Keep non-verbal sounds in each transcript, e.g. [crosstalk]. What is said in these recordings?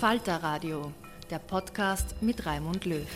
Falter Radio, der Podcast mit Raimund Löw.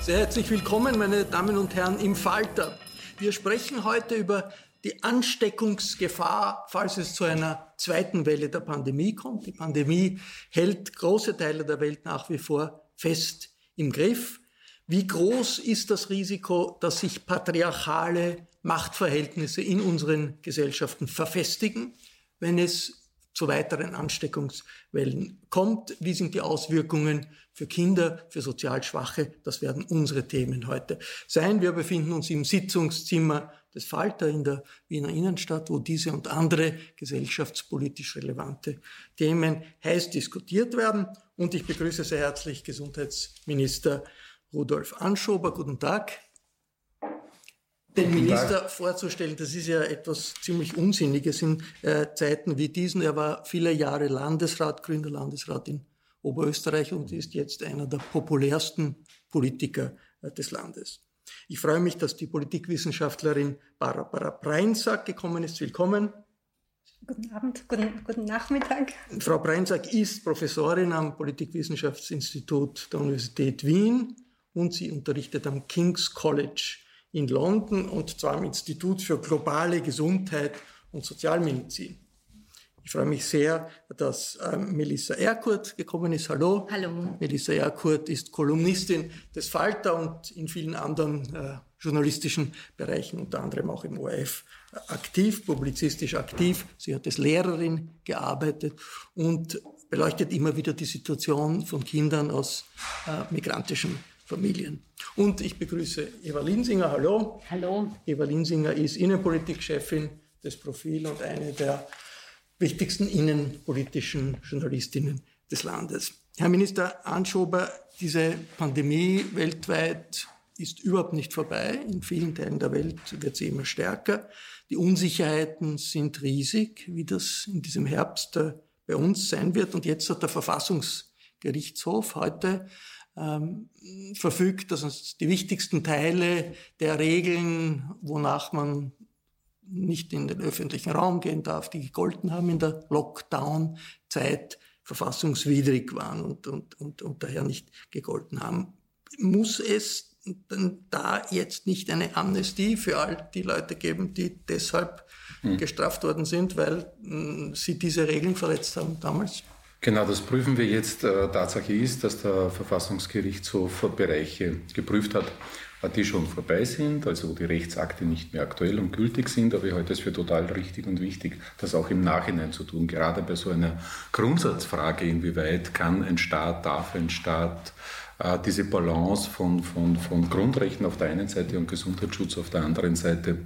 Sehr herzlich willkommen, meine Damen und Herren, im Falter. Wir sprechen heute über die Ansteckungsgefahr, falls es zu einer zweiten Welle der Pandemie kommt. Die Pandemie hält große Teile der Welt nach wie vor fest im Griff. Wie groß ist das Risiko, dass sich patriarchale Machtverhältnisse in unseren Gesellschaften verfestigen, wenn es zu weiteren Ansteckungswellen kommt. Wie sind die Auswirkungen für Kinder, für sozial Schwache? Das werden unsere Themen heute sein. Wir befinden uns im Sitzungszimmer des Falter in der Wiener Innenstadt, wo diese und andere gesellschaftspolitisch relevante Themen heiß diskutiert werden. Und ich begrüße sehr herzlich Gesundheitsminister Rudolf Anschober. Guten Tag den Minister vorzustellen, das ist ja etwas ziemlich Unsinniges in äh, Zeiten wie diesen. Er war viele Jahre Landesrat, grüner Landesrat in Oberösterreich und ist jetzt einer der populärsten Politiker äh, des Landes. Ich freue mich, dass die Politikwissenschaftlerin Barbara Breinsack gekommen ist. Willkommen. Guten Abend, guten, guten Nachmittag. Frau Breinsack ist Professorin am Politikwissenschaftsinstitut der Universität Wien und sie unterrichtet am King's College in London und zwar am Institut für globale Gesundheit und Sozialmedizin. Ich freue mich sehr, dass ähm, Melissa Erkurt gekommen ist. Hallo. Hallo. Melissa Erkurt ist Kolumnistin des Falter und in vielen anderen äh, journalistischen Bereichen, unter anderem auch im ORF, aktiv, publizistisch aktiv. Sie hat als Lehrerin gearbeitet und beleuchtet immer wieder die Situation von Kindern aus äh, migrantischen Familien. Und ich begrüße Eva Linsinger. Hallo. Hallo. Eva Linsinger ist Innenpolitikchefin des Profil und eine der wichtigsten innenpolitischen Journalistinnen des Landes. Herr Minister Anschober, diese Pandemie weltweit ist überhaupt nicht vorbei. In vielen Teilen der Welt wird sie immer stärker. Die Unsicherheiten sind riesig, wie das in diesem Herbst äh, bei uns sein wird. Und jetzt hat der Verfassungsgerichtshof heute ähm, verfügt, dass uns die wichtigsten Teile der Regeln, wonach man nicht in den öffentlichen Raum gehen darf, die gegolten haben in der Lockdown-Zeit, verfassungswidrig waren und, und, und, und daher nicht gegolten haben. Muss es denn da jetzt nicht eine Amnestie für all die Leute geben, die deshalb hm. gestraft worden sind, weil mh, hm, sie diese Regeln verletzt haben damals? Genau, das prüfen wir jetzt. Äh, Tatsache ist, dass der Verfassungsgerichtshof Bereiche geprüft hat, die schon vorbei sind, also wo die Rechtsakte nicht mehr aktuell und gültig sind. Aber ich halte es für total richtig und wichtig, das auch im Nachhinein zu tun. Gerade bei so einer Grundsatzfrage, inwieweit kann ein Staat, darf ein Staat äh, diese Balance von, von, von Grundrechten auf der einen Seite und Gesundheitsschutz auf der anderen Seite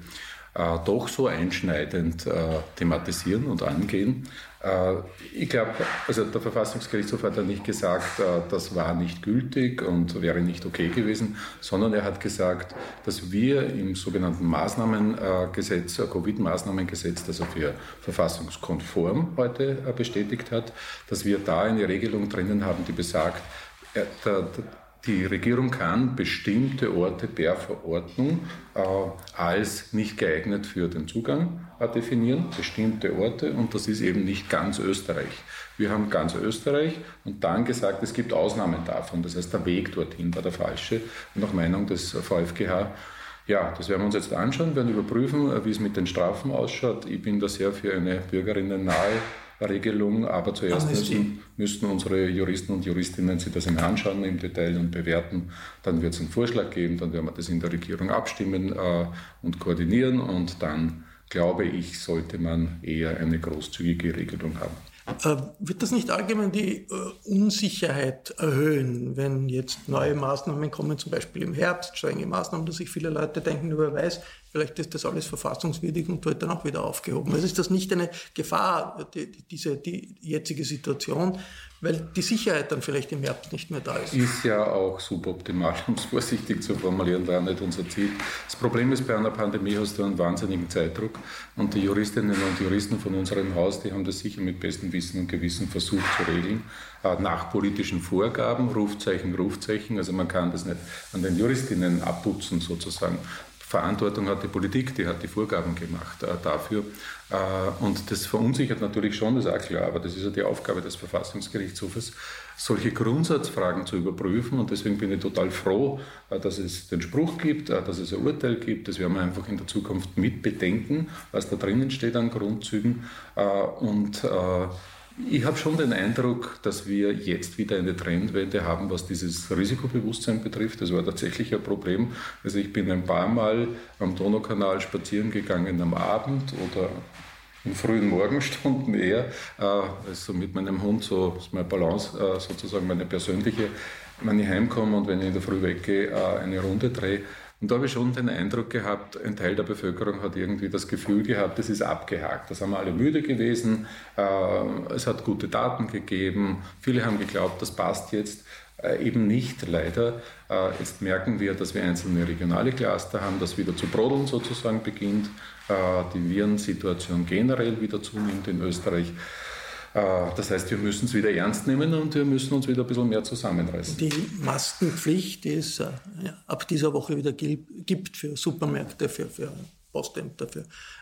äh, doch so einschneidend äh, thematisieren und angehen. Äh, ich glaube, also der Verfassungsgerichtshof hat ja nicht gesagt, äh, das war nicht gültig und wäre nicht okay gewesen, sondern er hat gesagt, dass wir im sogenannten Maßnahmengesetz, äh, Covid-Maßnahmengesetz, das er für verfassungskonform heute bestätigt hat, dass wir da eine Regelung drinnen haben, die besagt, die Regierung kann bestimmte Orte per Verordnung äh, als nicht geeignet für den Zugang äh, definieren, bestimmte Orte, und das ist eben nicht ganz Österreich. Wir haben ganz Österreich und dann gesagt, es gibt Ausnahmen davon. Das heißt, der Weg dorthin war der falsche. Nach Meinung des VfGH ja, das werden wir uns jetzt anschauen, werden überprüfen, äh, wie es mit den Strafen ausschaut. Ich bin da sehr für eine Bürgerinnen nahe Regelung, aber zuerst müssen, müssten unsere Juristen und Juristinnen sich das einmal anschauen im Detail und bewerten. Dann wird es einen Vorschlag geben, dann werden wir das in der Regierung abstimmen äh, und koordinieren und dann glaube ich, sollte man eher eine großzügige Regelung haben. Äh, wird das nicht allgemein die äh, Unsicherheit erhöhen, wenn jetzt neue Maßnahmen kommen, zum Beispiel im Herbst, strenge Maßnahmen, dass sich viele Leute denken, wer weiß, vielleicht ist das alles verfassungswidrig und wird dann auch wieder aufgehoben. Also ist das nicht eine Gefahr, die, diese die jetzige Situation, weil die Sicherheit dann vielleicht im Herbst nicht mehr da ist. Ist ja auch suboptimal, [laughs] um es vorsichtig zu formulieren, war nicht unser Ziel. Das Problem ist, bei einer Pandemie hast du einen wahnsinnigen Zeitdruck und die Juristinnen und Juristen von unserem Haus, die haben das sicher mit bestem Wissen und Gewissen versucht zu regeln, äh, nach politischen Vorgaben, Rufzeichen, Rufzeichen, also man kann das nicht an den Juristinnen abputzen sozusagen. Verantwortung hat die Politik, die hat die Vorgaben gemacht äh, dafür. Äh, und das verunsichert natürlich schon, das ist auch klar, aber das ist ja die Aufgabe des Verfassungsgerichtshofes, solche Grundsatzfragen zu überprüfen. Und deswegen bin ich total froh, äh, dass es den Spruch gibt, äh, dass es ein Urteil gibt. Das werden wir einfach in der Zukunft mitbedenken, was da drinnen steht an Grundzügen. Äh, und äh, ich habe schon den Eindruck, dass wir jetzt wieder eine Trendwende haben, was dieses Risikobewusstsein betrifft. Das war tatsächlich ein Problem. Also ich bin ein paar Mal am Donaukanal spazieren gegangen am Abend oder in frühen Morgenstunden eher, äh, also mit meinem Hund, so ist meine Balance äh, sozusagen meine persönliche, wenn ich heimkomme und wenn ich in der Früh weggehe, äh, eine Runde drehe. Und da habe ich schon den Eindruck gehabt, ein Teil der Bevölkerung hat irgendwie das Gefühl gehabt, das ist abgehakt. Das haben wir alle müde gewesen. Äh, es hat gute Daten gegeben. Viele haben geglaubt, das passt jetzt. Äh, eben nicht, leider. Äh, jetzt merken wir, dass wir einzelne regionale Cluster haben, dass wieder zu brodeln sozusagen beginnt, die Virensituation generell wieder zunimmt in Österreich. Äh, das heißt, wir müssen es wieder ernst nehmen und wir müssen uns wieder ein bisschen mehr zusammenreißen. Die Maskenpflicht, die es äh, ja, ab dieser Woche wieder gibt für Supermärkte, für, für Postämter, für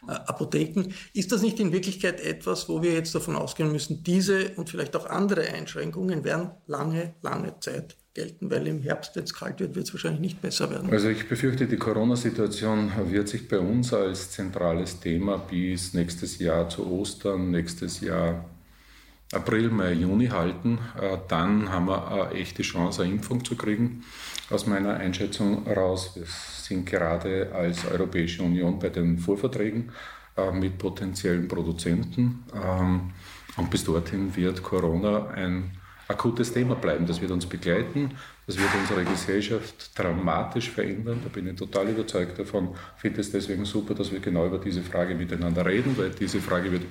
äh, Apotheken. Ist das nicht in Wirklichkeit etwas, wo wir jetzt davon ausgehen müssen, diese und vielleicht auch andere Einschränkungen werden lange, lange Zeit gelten, weil im Herbst, wenn es kalt wird, wird es wahrscheinlich nicht besser werden. Also ich befürchte, die Corona-Situation wird sich bei uns als zentrales Thema bis nächstes Jahr zu Ostern, nächstes Jahr April, Mai, Juni halten, äh, dann haben wir eine echte Chance, eine Impfung zu kriegen. Aus meiner Einschätzung raus, wir sind gerade als Europäische Union bei den Vorverträgen äh, mit potenziellen Produzenten. Ähm, und bis dorthin wird Corona ein akutes Thema bleiben. Das wird uns begleiten. Das wird unsere Gesellschaft dramatisch verändern. Da bin ich total überzeugt davon. Ich finde es deswegen super, dass wir genau über diese Frage miteinander reden, weil diese Frage wird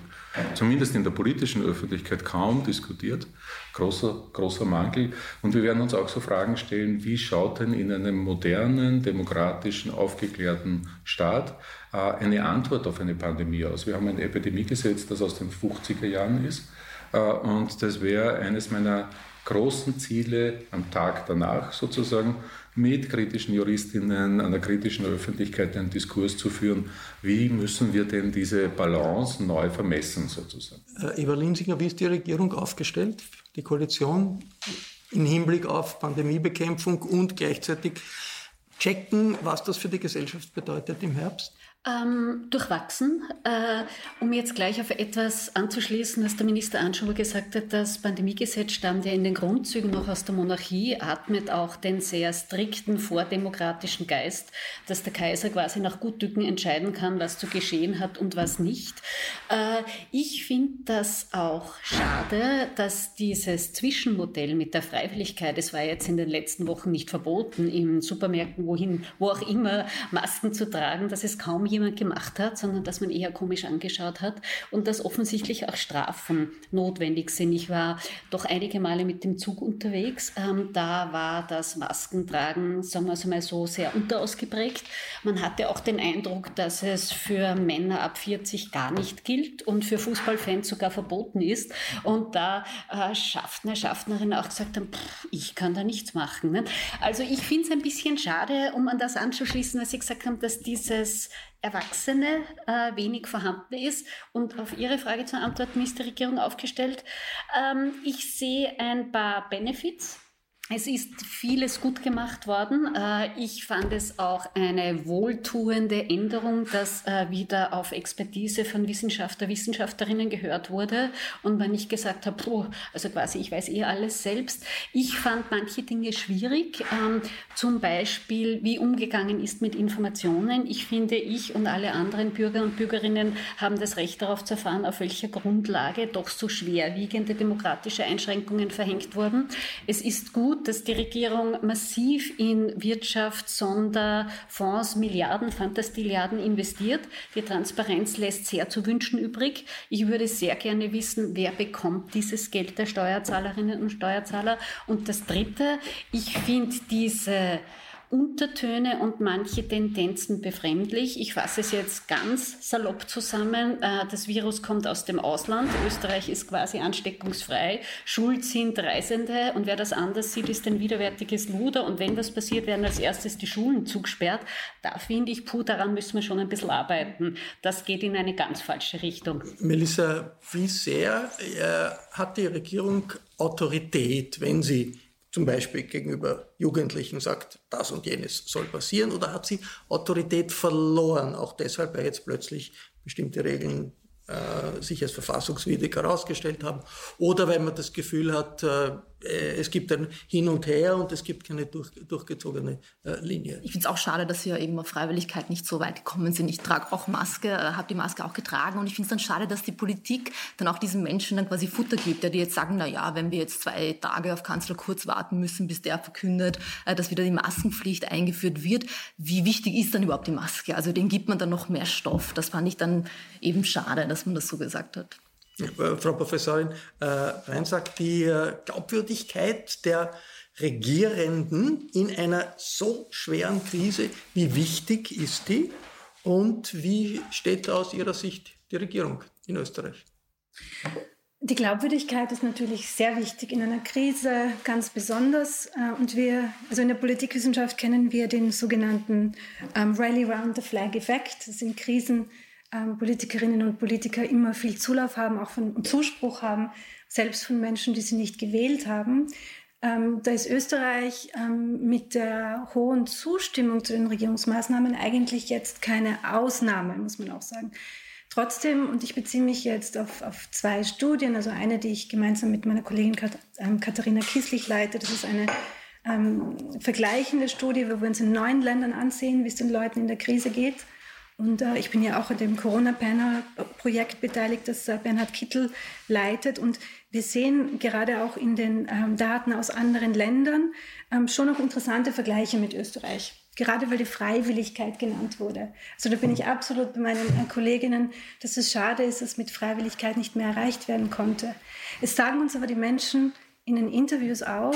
zumindest in der politischen Öffentlichkeit kaum diskutiert. Großer, großer Mangel. Und wir werden uns auch so Fragen stellen, wie schaut denn in einem modernen, demokratischen, aufgeklärten Staat äh, eine Antwort auf eine Pandemie aus? Wir haben ein Epidemiegesetz, das aus den 50er Jahren ist. Äh, und das wäre eines meiner großen Ziele am Tag danach sozusagen mit kritischen Juristinnen, einer kritischen Öffentlichkeit einen Diskurs zu führen. Wie müssen wir denn diese Balance neu vermessen sozusagen? Äh, Eva Linsinger, wie ist die Regierung aufgestellt, die Koalition im Hinblick auf Pandemiebekämpfung und gleichzeitig checken, was das für die Gesellschaft bedeutet im Herbst? Ähm, durchwachsen. Äh, um jetzt gleich auf etwas anzuschließen, was der Minister Anschober gesagt hat, das Pandemiegesetz stammt ja in den Grundzügen noch aus der Monarchie, atmet auch den sehr strikten vordemokratischen Geist, dass der Kaiser quasi nach Gutdücken entscheiden kann, was zu geschehen hat und was nicht. Äh, ich finde das auch schade, dass dieses Zwischenmodell mit der Freiwilligkeit, es war jetzt in den letzten Wochen nicht verboten, in Supermärkten, wohin, wo auch immer, Masken zu tragen, dass es kaum jemand gemacht hat, sondern dass man eher komisch angeschaut hat und dass offensichtlich auch Strafen notwendig sind. Ich war doch einige Male mit dem Zug unterwegs. Ähm, da war das Maskentragen, sagen wir es mal so, sehr unterausgeprägt. Man hatte auch den Eindruck, dass es für Männer ab 40 gar nicht gilt und für Fußballfans sogar verboten ist. Und da äh, Schaffner, Schaffnerinnen auch gesagt haben, pff, ich kann da nichts machen. Ne? Also ich finde es ein bisschen schade, um an das anzuschließen, was Sie gesagt haben, dass dieses Erwachsene äh, wenig vorhanden ist. Und auf Ihre Frage zur Antwort ist die Regierung aufgestellt. Ähm, ich sehe ein paar Benefits es ist vieles gut gemacht worden. Äh, ich fand es auch eine wohltuende Änderung, dass äh, wieder auf Expertise von Wissenschaftler, Wissenschaftlerinnen gehört wurde und man nicht gesagt hat, puh, also quasi ich weiß eh alles selbst. Ich fand manche Dinge schwierig, ähm, zum Beispiel wie umgegangen ist mit Informationen. Ich finde, ich und alle anderen Bürger und Bürgerinnen haben das Recht darauf zu erfahren, auf welcher Grundlage doch so schwerwiegende demokratische Einschränkungen verhängt wurden. Es ist gut, gut, dass die Regierung massiv in Wirtschaft, Sonderfonds, Milliarden, Fantastilliarden investiert. Die Transparenz lässt sehr zu wünschen übrig. Ich würde sehr gerne wissen, wer bekommt dieses Geld der Steuerzahlerinnen und Steuerzahler. Und das Dritte, ich finde diese Untertöne und manche Tendenzen befremdlich. Ich fasse es jetzt ganz salopp zusammen. Äh, das Virus kommt aus dem Ausland. Österreich ist quasi ansteckungsfrei. Schuld sind Reisende und wer das anders sieht, ist ein widerwärtiges Luder. Und wenn was passiert, werden als erstes die Schulen zugesperrt. Da finde ich, puh, daran müssen wir schon ein bisschen arbeiten. Das geht in eine ganz falsche Richtung. Melissa, wie sehr äh, hat die Regierung Autorität, wenn sie zum Beispiel gegenüber Jugendlichen sagt, das und jenes soll passieren, oder hat sie Autorität verloren, auch deshalb, weil jetzt plötzlich bestimmte Regeln äh, sich als verfassungswidrig herausgestellt haben, oder weil man das Gefühl hat, äh, es gibt ein Hin und Her und es gibt keine durch, durchgezogene äh, Linie. Ich finde es auch schade, dass wir eben auf Freiwilligkeit nicht so weit gekommen sind. Ich trage auch Maske, äh, habe die Maske auch getragen und ich finde es dann schade, dass die Politik dann auch diesen Menschen dann quasi Futter gibt, ja, die jetzt sagen, na ja, wenn wir jetzt zwei Tage auf Kanzler Kurz warten müssen, bis der verkündet, äh, dass wieder die Maskenpflicht eingeführt wird, wie wichtig ist dann überhaupt die Maske? Also den gibt man dann noch mehr Stoff. Das fand ich dann eben schade, dass man das so gesagt hat. Äh, Frau Professorin äh, Reinsack, die äh, Glaubwürdigkeit der Regierenden in einer so schweren Krise, wie wichtig ist die und wie steht aus Ihrer Sicht die Regierung in Österreich? Die Glaubwürdigkeit ist natürlich sehr wichtig in einer Krise, ganz besonders. Äh, und wir, also in der Politikwissenschaft kennen wir den sogenannten ähm, Rally Round the Flag Effekt. Das sind Krisen, ähm, Politikerinnen und Politiker immer viel Zulauf haben, auch von Zuspruch haben, selbst von Menschen, die sie nicht gewählt haben. Ähm, da ist Österreich ähm, mit der hohen Zustimmung zu den Regierungsmaßnahmen eigentlich jetzt keine Ausnahme, muss man auch sagen. Trotzdem, und ich beziehe mich jetzt auf, auf zwei Studien, also eine, die ich gemeinsam mit meiner Kollegin Kat ähm, Katharina Kieslich leite, das ist eine ähm, vergleichende Studie, wo wir uns in neun Ländern ansehen, wie es den Leuten in der Krise geht. Und äh, ich bin ja auch an dem Corona-Panel-Projekt beteiligt, das äh, Bernhard Kittel leitet. Und wir sehen gerade auch in den ähm, Daten aus anderen Ländern ähm, schon noch interessante Vergleiche mit Österreich. Gerade weil die Freiwilligkeit genannt wurde. Also da bin ich absolut bei meinen äh, Kolleginnen, dass es schade ist, dass mit Freiwilligkeit nicht mehr erreicht werden konnte. Es sagen uns aber die Menschen in den Interviews auch,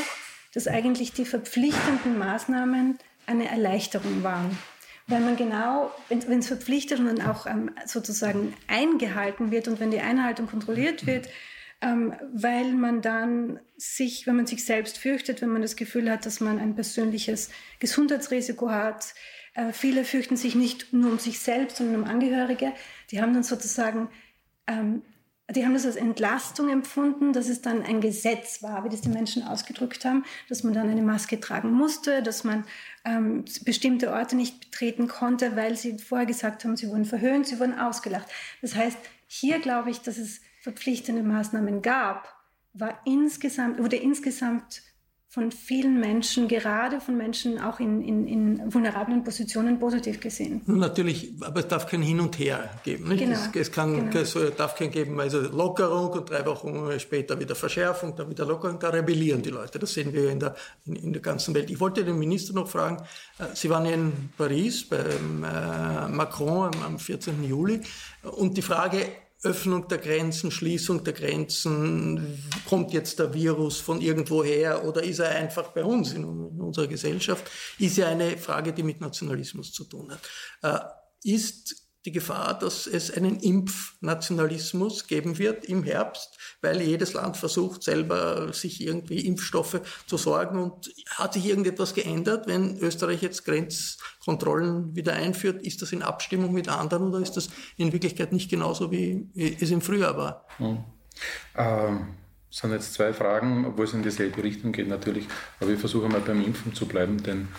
dass eigentlich die verpflichtenden Maßnahmen eine Erleichterung waren weil man genau, wenn es verpflichtet und dann auch ähm, sozusagen eingehalten wird und wenn die Einhaltung kontrolliert wird, ähm, weil man dann sich, wenn man sich selbst fürchtet, wenn man das Gefühl hat, dass man ein persönliches Gesundheitsrisiko hat. Äh, viele fürchten sich nicht nur um sich selbst, sondern um Angehörige. Die haben dann sozusagen ähm, die haben das als Entlastung empfunden, dass es dann ein Gesetz war, wie das die Menschen ausgedrückt haben, dass man dann eine Maske tragen musste, dass man ähm, bestimmte Orte nicht betreten konnte, weil sie vorher gesagt haben, sie wurden verhöhnt, sie wurden ausgelacht. Das heißt, hier glaube ich, dass es verpflichtende Maßnahmen gab, war insgesamt, wurde insgesamt von vielen Menschen, gerade von Menschen auch in, in, in vulnerablen Positionen positiv gesehen. Natürlich, aber es darf kein Hin und Her geben. Nicht? Genau. Es, es, kann, genau. es darf kein geben, also Lockerung und drei Wochen später wieder Verschärfung, dann wieder Lockerung, da rebellieren die Leute. Das sehen wir in der, in, in der ganzen Welt. Ich wollte den Minister noch fragen, äh, Sie waren ja in Paris beim äh, Macron am 14. Juli und die Frage, Öffnung der Grenzen, Schließung der Grenzen, kommt jetzt der Virus von irgendwoher oder ist er einfach bei uns in, unserer Gesellschaft, ist ja eine Frage, die mit Nationalismus zu tun hat. Äh, ist die Gefahr, dass es einen Impfnationalismus geben wird im Herbst, weil jedes Land versucht, selber sich irgendwie Impfstoffe zu sorgen. Und hat sich irgendetwas geändert, wenn Österreich jetzt Grenzkontrollen wieder einführt? Ist das in Abstimmung mit anderen oder ist das in Wirklichkeit nicht genauso, wie es im Frühjahr war? Hm. Ähm, sind jetzt zwei Fragen, obwohl es in dieselbe Richtung geht natürlich. Aber ich versuche mal beim Impfen zu bleiben, denn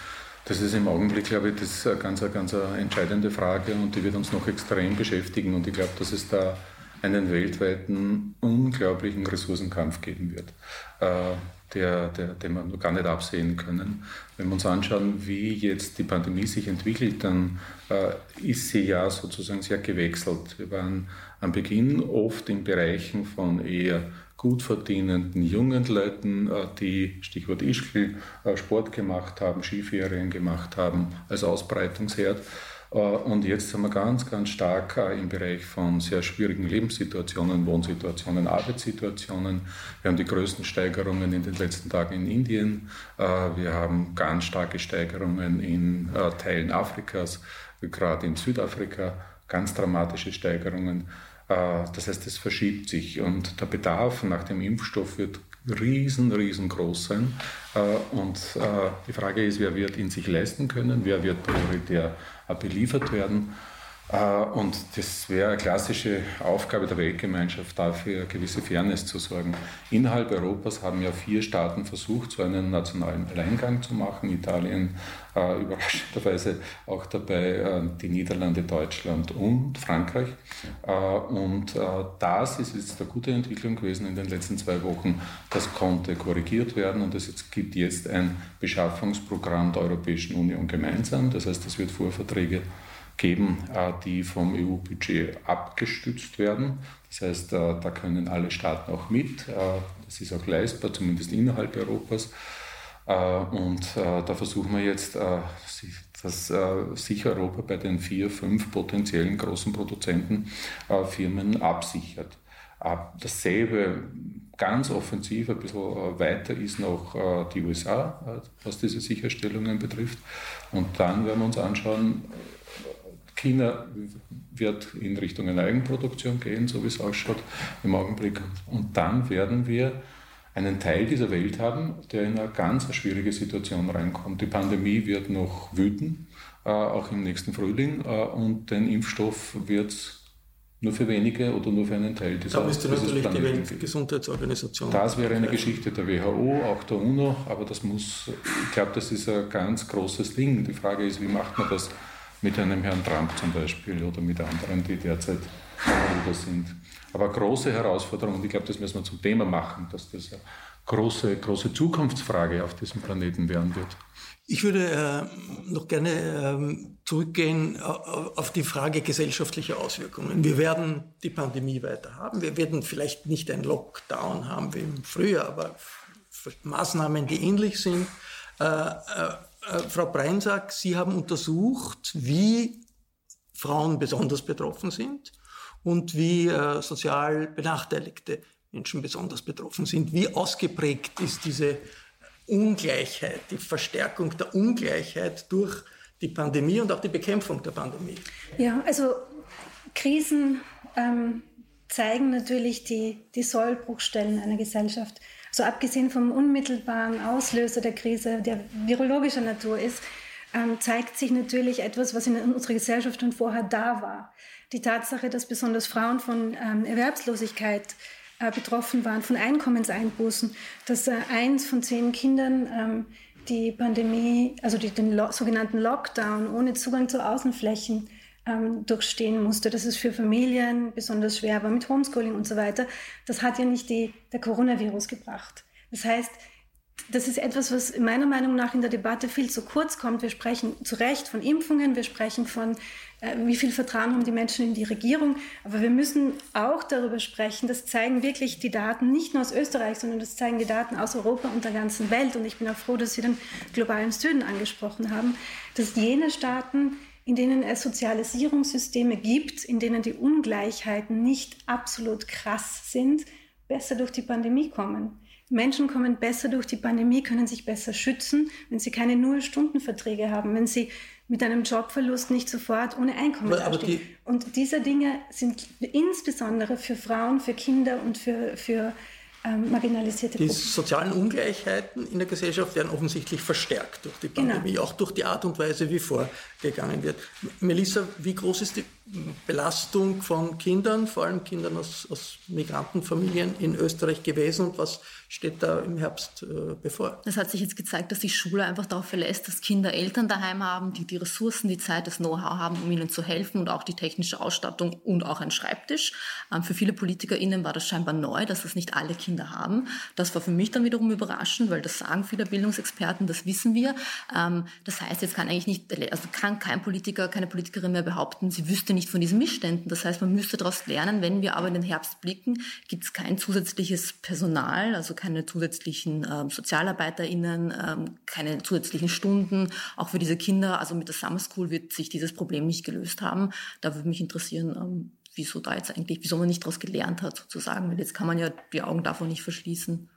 das ist im Augenblick, glaube ich, das eine ganz, ganz entscheidende Frage und die wird uns noch extrem beschäftigen. Und ich glaube, dass es da einen weltweiten unglaublichen Ressourcenkampf geben wird, äh, der, der, den wir noch gar nicht absehen können. Wenn wir uns anschauen, wie jetzt die Pandemie sich entwickelt, dann äh, ist sie ja sozusagen sehr gewechselt. Wir waren am Beginn oft in Bereichen von eher gut verdienenden jungen Leuten, äh, die, Stichwort Ischgl, äh, Sport gemacht haben, Skiferien gemacht haben als Ausbreitungsherd. Äh, und jetzt sind wir ganz, ganz stark im Bereich von sehr schwierigen Lebenssituationen, Wohnsituationen, Arbeitssituationen. Wir haben die größten Steigerungen in den letzten Tagen in Indien. Wir haben ganz starke Steigerungen in Teilen Afrikas, gerade in Südafrika, ganz dramatische Steigerungen. Äh, das heißt, es verschiebt sich und der Bedarf nach dem Impfstoff wird riesen, riesengroß sein. Äh, und äh, die Frage ist, wer wird ihn sich leisten können, wer wird prioritär beliefert werden. Äh, und das wäre eine klassische Aufgabe der Weltgemeinschaft, dafür gewisse Fairness zu sorgen. Innerhalb Europas haben ja vier Staaten versucht, so einen nationalen Alleingang zu machen. Italien äh, überraschenderweise auch dabei, äh, die Niederlande, Deutschland und Frankreich. Äh, und äh, das ist jetzt eine gute Entwicklung gewesen in den letzten zwei Wochen. Das konnte korrigiert werden und es gibt jetzt ein Beschaffungsprogramm der Europäischen Union gemeinsam. Das heißt, es wird Vorverträge geben, äh, die vom EU-Budget abgestützt werden. Das heißt, äh, da können alle Staaten auch mit. Äh, das ist auch leistbar, zumindest innerhalb Europas. Und da versuchen wir jetzt, dass sich Europa bei den vier, fünf potenziellen großen Produzentenfirmen absichert. Dasselbe ganz offensiv, ein bisschen weiter ist noch die USA, was diese Sicherstellungen betrifft. Und dann werden wir uns anschauen, China wird in Richtung einer Eigenproduktion gehen, so wie es ausschaut im Augenblick. Und dann werden wir einen Teil dieser Welt haben, der in eine ganz schwierige Situation reinkommt. Die Pandemie wird noch wüten, äh, auch im nächsten Frühling, äh, und den Impfstoff wird es nur für wenige oder nur für einen Teil dieser Da müsste natürlich die Weltgesundheitsorganisation. Das wäre eine Geschichte der WHO, auch der UNO, aber das muss, ich glaube, das ist ein ganz großes Ding. Die Frage ist, wie macht man das? Mit einem Herrn Trump zum Beispiel oder mit anderen, die derzeit Bruder sind. Aber große Herausforderung, und ich glaube, das müssen wir zum Thema machen, dass das eine große, große Zukunftsfrage auf diesem Planeten werden wird. Ich würde äh, noch gerne äh, zurückgehen auf die Frage gesellschaftlicher Auswirkungen. Wir werden die Pandemie weiter haben. Wir werden vielleicht nicht einen Lockdown haben wie im Frühjahr, aber Maßnahmen, die ähnlich sind. Äh, äh Frau Breinsack, Sie haben untersucht, wie Frauen besonders betroffen sind und wie äh, sozial benachteiligte Menschen besonders betroffen sind. Wie ausgeprägt ist diese Ungleichheit, die Verstärkung der Ungleichheit durch die Pandemie und auch die Bekämpfung der Pandemie? Ja, also Krisen ähm, zeigen natürlich die, die Sollbruchstellen einer Gesellschaft. So abgesehen vom unmittelbaren Auslöser der Krise, der virologischer Natur ist, ähm, zeigt sich natürlich etwas, was in unserer Gesellschaft schon vorher da war. die Tatsache, dass besonders Frauen von ähm, Erwerbslosigkeit äh, betroffen waren, von Einkommenseinbußen, dass äh, eins von zehn Kindern ähm, die Pandemie, also den sogenannten Lockdown ohne Zugang zu Außenflächen ähm, durchstehen musste. Das ist für Familien besonders schwer war mit Homeschooling und so weiter. Das hat ja nicht die, der Coronavirus gebracht. Das heißt, das ist etwas, was meiner Meinung nach in der Debatte viel zu kurz kommt. Wir sprechen zu Recht von Impfungen, wir sprechen von, äh, wie viel Vertrauen haben die Menschen in die Regierung. Aber wir müssen auch darüber sprechen, das zeigen wirklich die Daten, nicht nur aus Österreich, sondern das zeigen die Daten aus Europa und der ganzen Welt. Und ich bin auch froh, dass Sie den globalen Süden angesprochen haben, dass jene Staaten, in denen es Sozialisierungssysteme gibt, in denen die Ungleichheiten nicht absolut krass sind, besser durch die Pandemie kommen. Menschen kommen besser durch die Pandemie, können sich besser schützen, wenn sie keine Null-Stunden-Verträge haben, wenn sie mit einem Jobverlust nicht sofort ohne Einkommen aber die Und diese Dinge sind insbesondere für Frauen, für Kinder und für, für ähm, marginalisierte Die Gruppen. sozialen Ungleichheiten in der Gesellschaft werden offensichtlich verstärkt durch die genau. Pandemie, genau. auch durch die Art und Weise, wie vorgegangen wird. Melissa, wie groß ist die Belastung von Kindern, vor allem Kindern aus, aus Migrantenfamilien in Österreich gewesen und was steht da im Herbst äh, bevor? Es hat sich jetzt gezeigt, dass die Schule einfach darauf verlässt, dass Kinder Eltern daheim haben, die die Ressourcen, die Zeit, das Know-how haben, um ihnen zu helfen und auch die technische Ausstattung und auch ein Schreibtisch. Ähm, für viele PolitikerInnen war das scheinbar neu, dass das nicht alle Kinder haben. Das war für mich dann wiederum überraschend, weil das sagen viele Bildungsexperten, das wissen wir. Ähm, das heißt, jetzt kann eigentlich nicht, also kann kein Politiker, keine Politikerin mehr behaupten, sie wüsste nicht, nicht von diesen Missständen. Das heißt, man müsste daraus lernen, wenn wir aber in den Herbst blicken, gibt es kein zusätzliches Personal, also keine zusätzlichen ähm, SozialarbeiterInnen, ähm, keine zusätzlichen Stunden, auch für diese Kinder. Also mit der Summer School wird sich dieses Problem nicht gelöst haben. Da würde mich interessieren, ähm, wieso da jetzt eigentlich, wieso man nicht daraus gelernt hat, sozusagen, weil jetzt kann man ja die Augen davon nicht verschließen.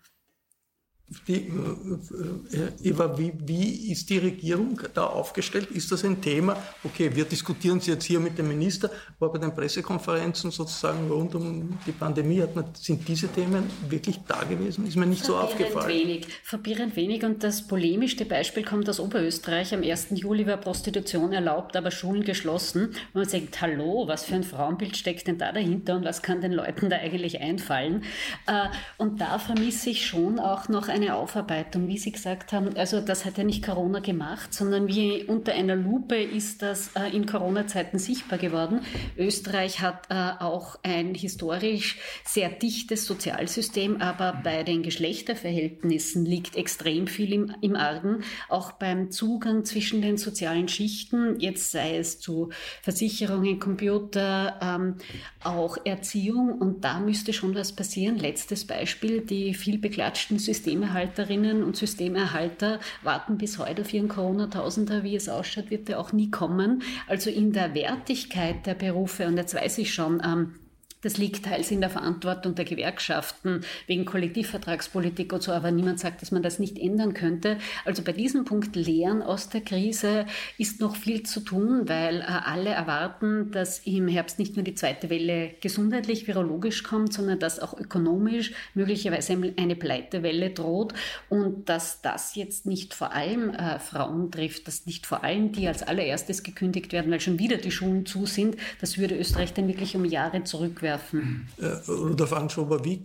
Die, äh, äh, Eva, wie, wie ist die Regierung da aufgestellt? Ist das ein Thema? Okay, wir diskutieren es jetzt hier mit dem Minister, aber bei den Pressekonferenzen sozusagen rund um die Pandemie hat man, sind diese Themen wirklich da gewesen? Ist mir nicht so aufgefallen. Wenig, verwirrend wenig. Und das polemischste Beispiel kommt aus Oberösterreich. Am 1. Juli war Prostitution erlaubt, aber Schulen geschlossen. Und man sagt, hallo, was für ein Frauenbild steckt denn da dahinter und was kann den Leuten da eigentlich einfallen? Äh, und da vermisse ich schon auch noch eine Aufarbeitung, wie Sie gesagt haben. Also das hat ja nicht Corona gemacht, sondern wie unter einer Lupe ist das äh, in Corona-Zeiten sichtbar geworden. Österreich hat äh, auch ein historisch sehr dichtes Sozialsystem, aber bei den Geschlechterverhältnissen liegt extrem viel im, im Argen, auch beim Zugang zwischen den sozialen Schichten, jetzt sei es zu Versicherungen, Computer, ähm, auch Erziehung und da müsste schon was passieren. Letztes Beispiel, die viel beklatschten Systeme Systemerhalterinnen und Systemerhalter warten bis heute auf ihren Corona-Tausender. Wie es ausschaut, wird der auch nie kommen. Also in der Wertigkeit der Berufe, und jetzt weiß ich schon, ähm, das liegt teils in der Verantwortung der Gewerkschaften wegen Kollektivvertragspolitik und so, aber niemand sagt, dass man das nicht ändern könnte. Also bei diesem Punkt Lehren aus der Krise ist noch viel zu tun, weil äh, alle erwarten, dass im Herbst nicht nur die zweite Welle gesundheitlich, virologisch kommt, sondern dass auch ökonomisch möglicherweise eine Pleitewelle droht und dass das jetzt nicht vor allem äh, Frauen trifft, dass nicht vor allem die als allererstes gekündigt werden, weil schon wieder die Schulen zu sind. Das würde Österreich dann wirklich um Jahre zurückwerfen werfen. Äh, Rudolf Anschober, wie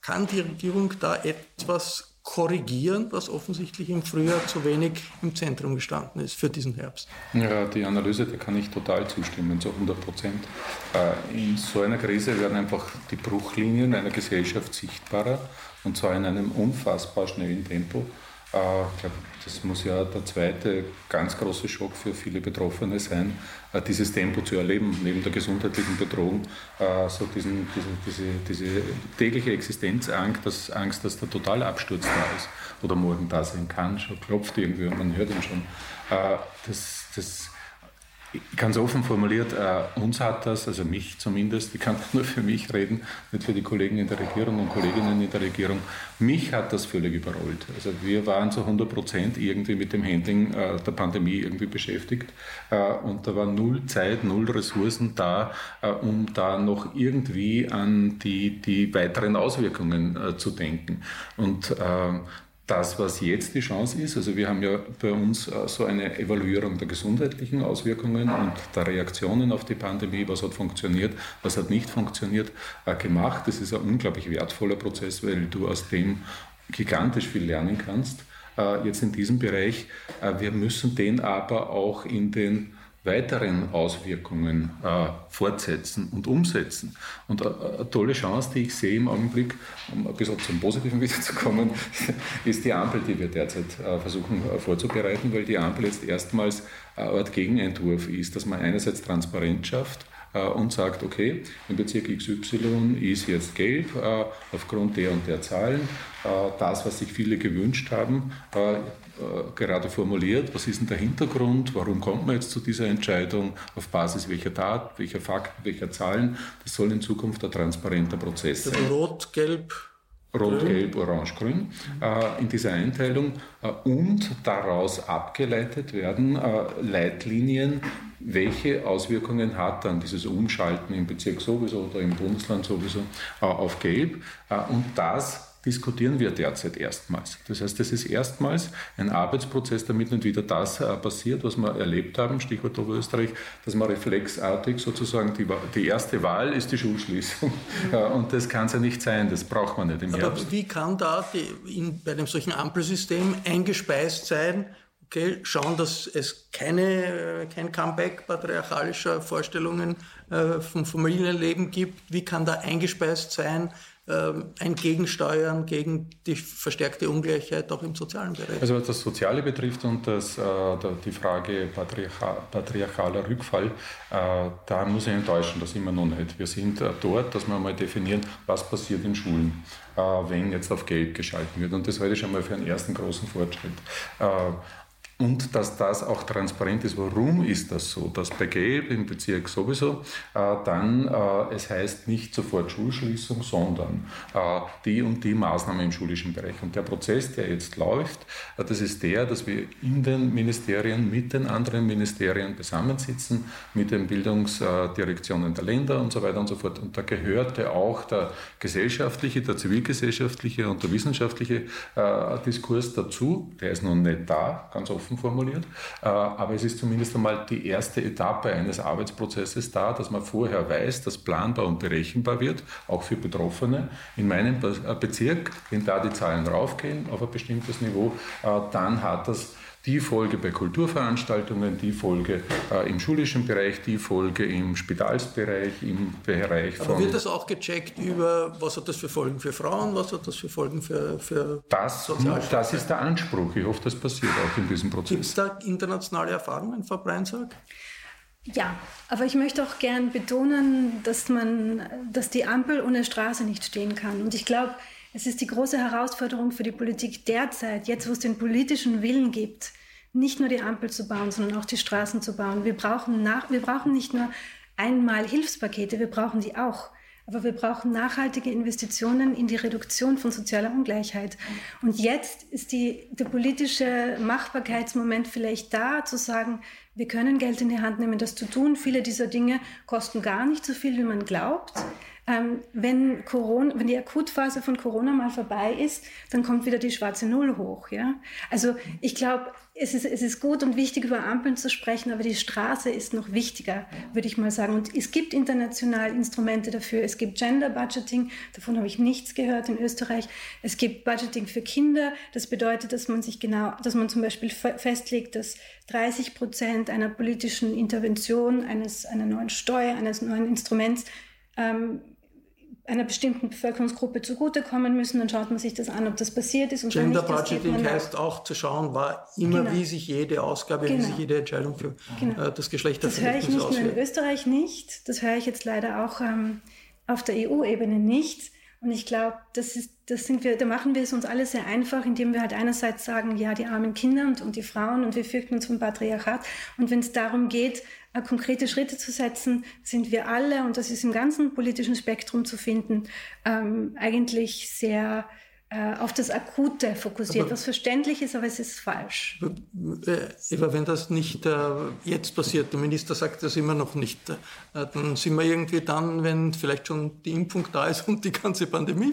kann die Regierung da etwas korrigieren, was offensichtlich im Frühjahr zu wenig im Zentrum gestanden ist für diesen Herbst? Ja, die Analyse, da kann ich total zustimmen, zu 100 Prozent. Äh, in so einer Krise werden einfach die Bruchlinien einer Gesellschaft sichtbarer und zwar in einem unfassbar schnellen Tempo. Äh, ich glaube, das muss ja der zweite ganz große Schock für viele Betroffene sein, äh, dieses Tempo zu erleben, neben der gesundheitlichen Bedrohung, äh, so diesen, diesen, diese, diese tägliche Existenzangst, dass, Angst, dass der Totalabsturz da ist oder morgen da sein kann, schon klopft irgendwie und man hört ihn schon. Das, das Ganz offen formuliert, äh, uns hat das, also mich zumindest, ich kann [laughs] nur für mich reden, nicht für die Kollegen in der Regierung und Kolleginnen in der Regierung, mich hat das völlig überrollt. Also wir waren zu 100 Prozent irgendwie mit dem Handling äh, der Pandemie irgendwie beschäftigt äh, und da war null Zeit, null Ressourcen da, äh, um da noch irgendwie an die, die weiteren Auswirkungen äh, zu denken. Und ähm, das, was jetzt die Chance ist, also wir haben ja bei uns äh, so eine Evaluierung der gesundheitlichen Auswirkungen und der Reaktionen auf die Pandemie, was hat funktioniert, was hat nicht funktioniert, äh, gemacht. Das ist ein unglaublich wertvoller Prozess, weil du aus dem gigantisch viel lernen kannst. Äh, jetzt in diesem Bereich. Wir müssen den aber auch in den weiteren Auswirkungen äh, fortsetzen und umsetzen. Und äh, eine tolle Chance, die ich sehe im Augenblick, um ein bisschen zum Positiven [laughs] wiederzukommen, [laughs] ist die Ampel, die wir derzeit äh, versuchen äh, vorzubereiten, weil die Ampel jetzt erstmals eine Art Gegenentwurf ist, dass man einerseits Transparenz schafft, äh, und sagt, okay, im Bezirk XY ist jetzt gelb äh, aufgrund der und der Zahlen. das, was sich viele gewünscht haben, äh, gerade formuliert. Was ist denn der Hintergrund? Warum kommt man jetzt zu dieser Entscheidung? Auf Basis welcher Tat, welcher Fakten, welcher Zahlen? Das soll in Zukunft ein transparenter Prozess sein. Also rot, gelb, Rot, Gelb, Orange, Grün äh, in dieser Einteilung äh, und daraus abgeleitet werden äh, Leitlinien, welche Auswirkungen hat dann dieses Umschalten im Bezirk sowieso oder im Bundesland sowieso äh, auf Gelb äh, und das diskutieren wir derzeit erstmals. Das heißt, es ist erstmals ein Arbeitsprozess, damit nicht wieder das äh, passiert, was wir erlebt haben, Stichwort Oberösterreich, dass man reflexartig sozusagen die, die erste Wahl ist die Schulschließung. Mhm. Und das kann es ja nicht sein, das braucht man nicht im Aber Herbst. wie kann da die, in, bei einem solchen Ampelsystem eingespeist sein, okay, schauen, dass es keine, kein Comeback patriarchalischer Vorstellungen äh, vom Familienleben gibt? Wie kann da eingespeist sein, ein Gegensteuern gegen die verstärkte Ungleichheit auch im sozialen Bereich. Also was das Soziale betrifft und das, äh, die Frage patriarchaler Rückfall, äh, da muss ich enttäuschen, das immer noch nicht. Wir sind äh, dort, dass wir mal definieren, was passiert in Schulen, wenn jetzt auf Geld geschalten wird. Und das halte ich schon mal für einen ersten großen Fortschritt und dass das auch transparent ist. Warum ist das so? Bei Gelb im Bezirk sowieso äh, dann, äh, es heißt nicht sofort Schulschließung, sondern äh, die und die Maßnahme im schulischen Bereich. Und der Prozess, der jetzt läuft, äh, das ist der, dass wir in den Ministerien mit den anderen Ministerien zusammensitzen, mit den Bildungsdirektionen der Länder und so weiter und so fort. Und da gehörte auch der gesellschaftliche, der zivilgesellschaftliche und der wissenschaftliche äh, Diskurs dazu. Der ist noch nicht da, ganz offen offen formuliert. Äh, aber es ist zumindest einmal die erste Etappe eines Arbeitsprozesses da, dass man vorher weiß, dass planbar und berechenbar wird, auch für Betroffene. In meinem äh, Bezirk, wenn da die Zahlen raufgehen auf ein bestimmtes Niveau, äh, dann hat das die Folge bei Kulturveranstaltungen, die Folge äh, im schulischen Bereich, die Folge im Spitalsbereich, im Bereich von... Aber wird das auch gecheckt über, was hat das für Folgen für Frauen, was hat das für Folgen für, für das, das ist der Anspruch. Ich hoffe, das passiert auch in diesem Prozess. Gibt es da internationale Erfahrungen, Frau Breinsack? Ja, aber ich möchte auch gern betonen, dass, man, dass die Ampel ohne Straße nicht stehen kann. Und ich glaube, es ist die große Herausforderung für die Politik derzeit, jetzt wo es den politischen Willen gibt, nicht nur die Ampel zu bauen, sondern auch die Straßen zu bauen. Wir brauchen, nach, wir brauchen nicht nur einmal Hilfspakete, wir brauchen die auch. Aber wir brauchen nachhaltige Investitionen in die Reduktion von sozialer Ungleichheit. Und jetzt ist die, der politische Machbarkeitsmoment vielleicht da, zu sagen, wir können Geld in die Hand nehmen, das zu tun. Viele dieser Dinge kosten gar nicht so viel, wie man glaubt ähm, wenn, Corona, wenn die Akutphase von Corona mal vorbei ist, dann kommt wieder die schwarze Null hoch. Ja? Also ich glaube, es ist, es ist gut und wichtig, über Ampeln zu sprechen, aber die Straße ist noch wichtiger, würde ich mal sagen. Und es gibt international Instrumente dafür. Es gibt Gender Budgeting, davon habe ich nichts gehört in Österreich. Es gibt Budgeting für Kinder. Das bedeutet, dass man sich genau, dass man zum Beispiel festlegt, dass 30 Prozent einer politischen Intervention, eines, einer neuen Steuer, eines neuen Instruments ähm, einer bestimmten Bevölkerungsgruppe zugutekommen müssen, dann schaut man sich das an, ob das passiert ist. Und Gender nicht, Budgeting heißt auch zu schauen, war immer, genau. wie sich jede Ausgabe, genau. wie sich jede Entscheidung für genau. äh, das Geschlechterverhältnis Das höre ich nicht nur in Österreich nicht, das höre ich jetzt leider auch ähm, auf der EU-Ebene nicht. Und ich glaube, das ist, das sind wir, da machen wir es uns alle sehr einfach, indem wir halt einerseits sagen, ja, die armen Kinder und, und die Frauen und wir fürchten uns vom Patriarchat. Und wenn es darum geht, konkrete Schritte zu setzen, sind wir alle, und das ist im ganzen politischen Spektrum zu finden, ähm, eigentlich sehr äh, auf das Akute fokussiert, aber, was verständlich ist, aber es ist falsch. Äh, Eva, wenn das nicht äh, jetzt passiert, der Minister sagt das immer noch nicht, äh, dann sind wir irgendwie dann, wenn vielleicht schon die Impfung da ist und die ganze Pandemie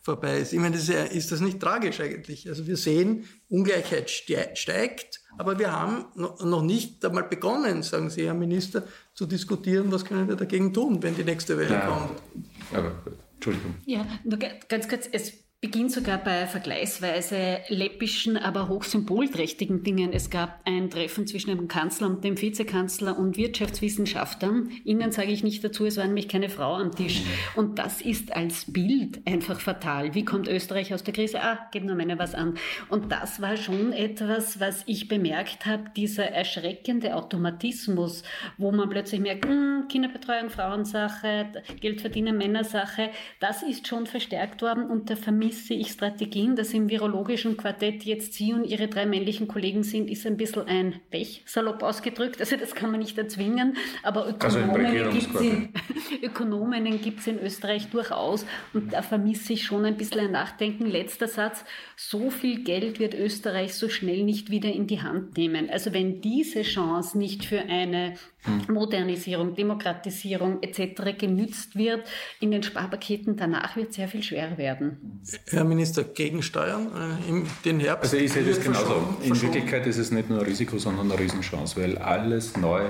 vorbei ist. Ich meine, ist, ist das nicht tragisch eigentlich? Also wir sehen, Ungleichheit steigt, aber wir haben noch nicht einmal begonnen, sagen Sie, Herr Minister, zu diskutieren, was können wir dagegen tun, wenn die nächste Welle ja, kommt. Aber, Entschuldigung. Ja, nur ganz kurz, es beginnt sogar bei vergleichsweise läppischen, aber hochsymbolträchtigen Dingen. Es gab ein Treffen zwischen dem Kanzler und dem Vizekanzler und Wirtschaftswissenschaftlern. Ihnen sage ich nicht dazu, es war nämlich keine Frau am Tisch. Und das ist als Bild einfach fatal. Wie kommt Österreich aus der Krise? Ah, geben nur meine was an. Und das war schon etwas, was ich bemerkt habe, dieser erschreckende Automatismus, wo man plötzlich merkt, hm, Kinderbetreuung, Frauensache, Geld verdienen, Männersache, das ist schon verstärkt worden und der Familie vermisse ich Strategien, dass im virologischen Quartett jetzt Sie und Ihre drei männlichen Kollegen sind, ist ein bisschen ein Pech, salopp ausgedrückt. Also das kann man nicht erzwingen, aber also Ökonominnen gibt es in, [laughs] in Österreich durchaus und da vermisse ich schon ein bisschen ein Nachdenken. Letzter Satz, so viel Geld wird Österreich so schnell nicht wieder in die Hand nehmen. Also wenn diese Chance nicht für eine hm. Modernisierung, Demokratisierung etc. genützt wird, in den Sparpaketen danach wird sehr viel schwerer werden. Herr Minister, Gegensteuern äh, im den Herbst? Also ich sehe das genauso. In Wirklichkeit ist es nicht nur ein Risiko, sondern eine Riesenchance, weil alles neu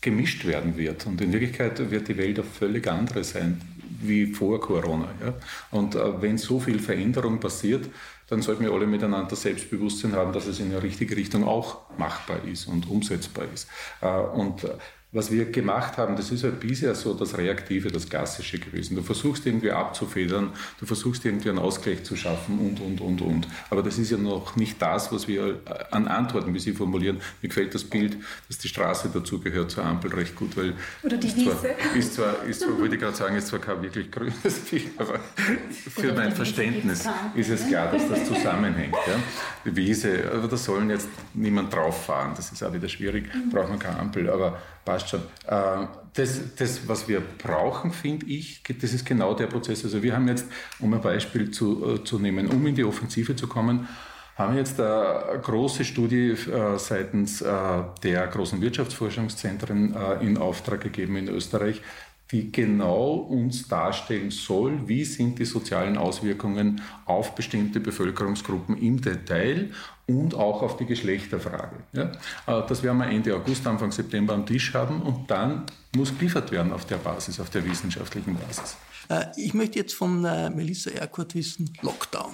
gemischt werden wird. Und in Wirklichkeit wird die Welt auch völlig andere sein wie vor Corona. Ja? Und äh, wenn so viel Veränderung passiert, dann sollten wir alle miteinander Selbstbewusstsein haben, dass es in eine richtige Richtung auch machbar ist und umsetzbar ist. Äh, und äh, was wir gemacht haben, das ist halt bisher so das Reaktive, das Klassische gewesen. Du versuchst irgendwie abzufedern, du versuchst irgendwie einen Ausgleich zu schaffen und, und, und, und. Aber das ist ja noch nicht das, was wir äh, an Antworten, wie Sie formulieren. Mir gefällt das Bild, dass die Straße dazugehört zur Ampel recht gut, weil Oder die ist Wiese. Zwar, ist zwar, ist zwar, [laughs] wollte ich gerade sagen, ist zwar kein wirklich grünes Bild, aber für mein Verständnis ist es klar, dass das [laughs] zusammenhängt. Ja. Die Wiese, aber da sollen jetzt niemand drauf fahren, das ist auch wieder schwierig, braucht man keine Ampel, aber Passt schon. Äh, das, das, was wir brauchen, finde ich, das ist genau der Prozess. Also wir haben jetzt, um ein Beispiel zu, äh, zu nehmen, um in die Offensive zu kommen, haben jetzt eine große Studie äh, seitens der großen Wirtschaftsforschungszentren in Auftrag gegeben in Österreich, die genau uns darstellen soll, wie sind die sozialen Auswirkungen auf bestimmte Bevölkerungsgruppen im Detail und auch auf die Geschlechterfrage. Ja? Äh, das werden wir Ende August, Anfang September am Tisch haben und dann muss geliefert werden auf der Basis, auf der wissenschaftlichen Basis. Äh, ich möchte jetzt von äh, Melissa Erkurt wissen, Lockdown,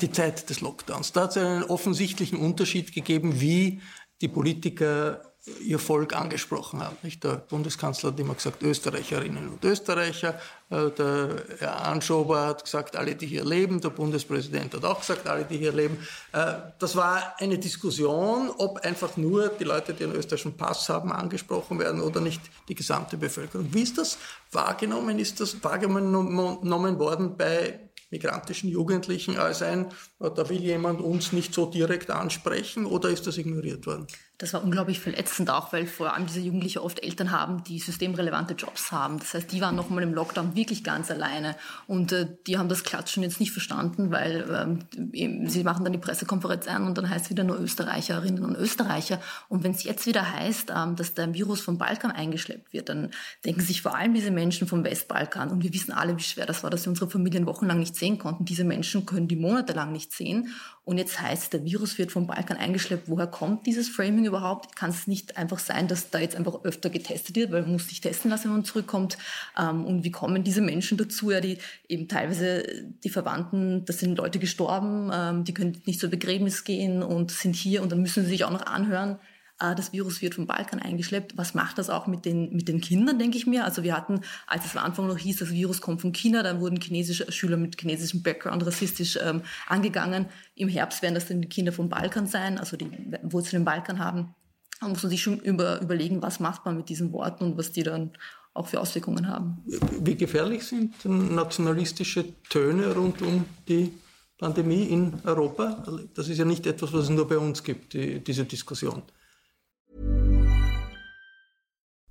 die Zeit des Lockdowns. Da hat es einen offensichtlichen Unterschied gegeben, wie die Politiker ihr Volk angesprochen haben. Nicht? Der Bundeskanzler hat immer gesagt, Österreicherinnen und Österreicher. Äh, der Herr Anschober hat gesagt, alle, die hier leben. Der Bundespräsident hat auch gesagt, alle, die hier leben. Äh, das war eine Diskussion, ob einfach nur die Leute, die einen österreichischen Pass haben, angesprochen werden oder nicht die gesamte Bevölkerung. Wie ist das wahrgenommen? Ist das wahrgenommen worden bei migrantischen Jugendlichen als ein, da will jemand uns nicht so direkt ansprechen oder ist das ignoriert worden? Das war unglaublich verletzend auch, weil vor allem diese Jugendlichen oft Eltern haben, die systemrelevante Jobs haben. Das heißt, die waren nochmal im Lockdown wirklich ganz alleine und äh, die haben das Klatschen jetzt nicht verstanden, weil ähm, sie machen dann die Pressekonferenz ein und dann heißt es wieder nur Österreicherinnen und Österreicher. Und wenn es jetzt wieder heißt, ähm, dass der Virus vom Balkan eingeschleppt wird, dann denken sich vor allem diese Menschen vom Westbalkan und wir wissen alle, wie schwer das war, dass sie unsere Familien wochenlang nicht sehen konnten. Diese Menschen können die monatelang nicht sehen und jetzt heißt, der Virus wird vom Balkan eingeschleppt. Woher kommt dieses Framing überhaupt? Kann es nicht einfach sein, dass da jetzt einfach öfter getestet wird, weil man muss sich testen lassen, wenn man zurückkommt? Ähm, und wie kommen diese Menschen dazu? Ja, die eben teilweise die Verwandten, da sind Leute gestorben, ähm, die können nicht zur Begräbnis gehen und sind hier und dann müssen sie sich auch noch anhören, das Virus wird vom Balkan eingeschleppt. Was macht das auch mit den, mit den Kindern, denke ich mir? Also wir hatten, als es am Anfang noch hieß, das Virus kommt von China, dann wurden chinesische Schüler mit chinesischem Background rassistisch ähm, angegangen. Im Herbst werden das dann die Kinder vom Balkan sein, also die Wurzeln im Balkan haben. Da muss man sich schon über, überlegen, was macht man mit diesen Worten und was die dann auch für Auswirkungen haben. Wie gefährlich sind nationalistische Töne rund um die Pandemie in Europa? Also das ist ja nicht etwas, was es nur bei uns gibt, die, diese Diskussion.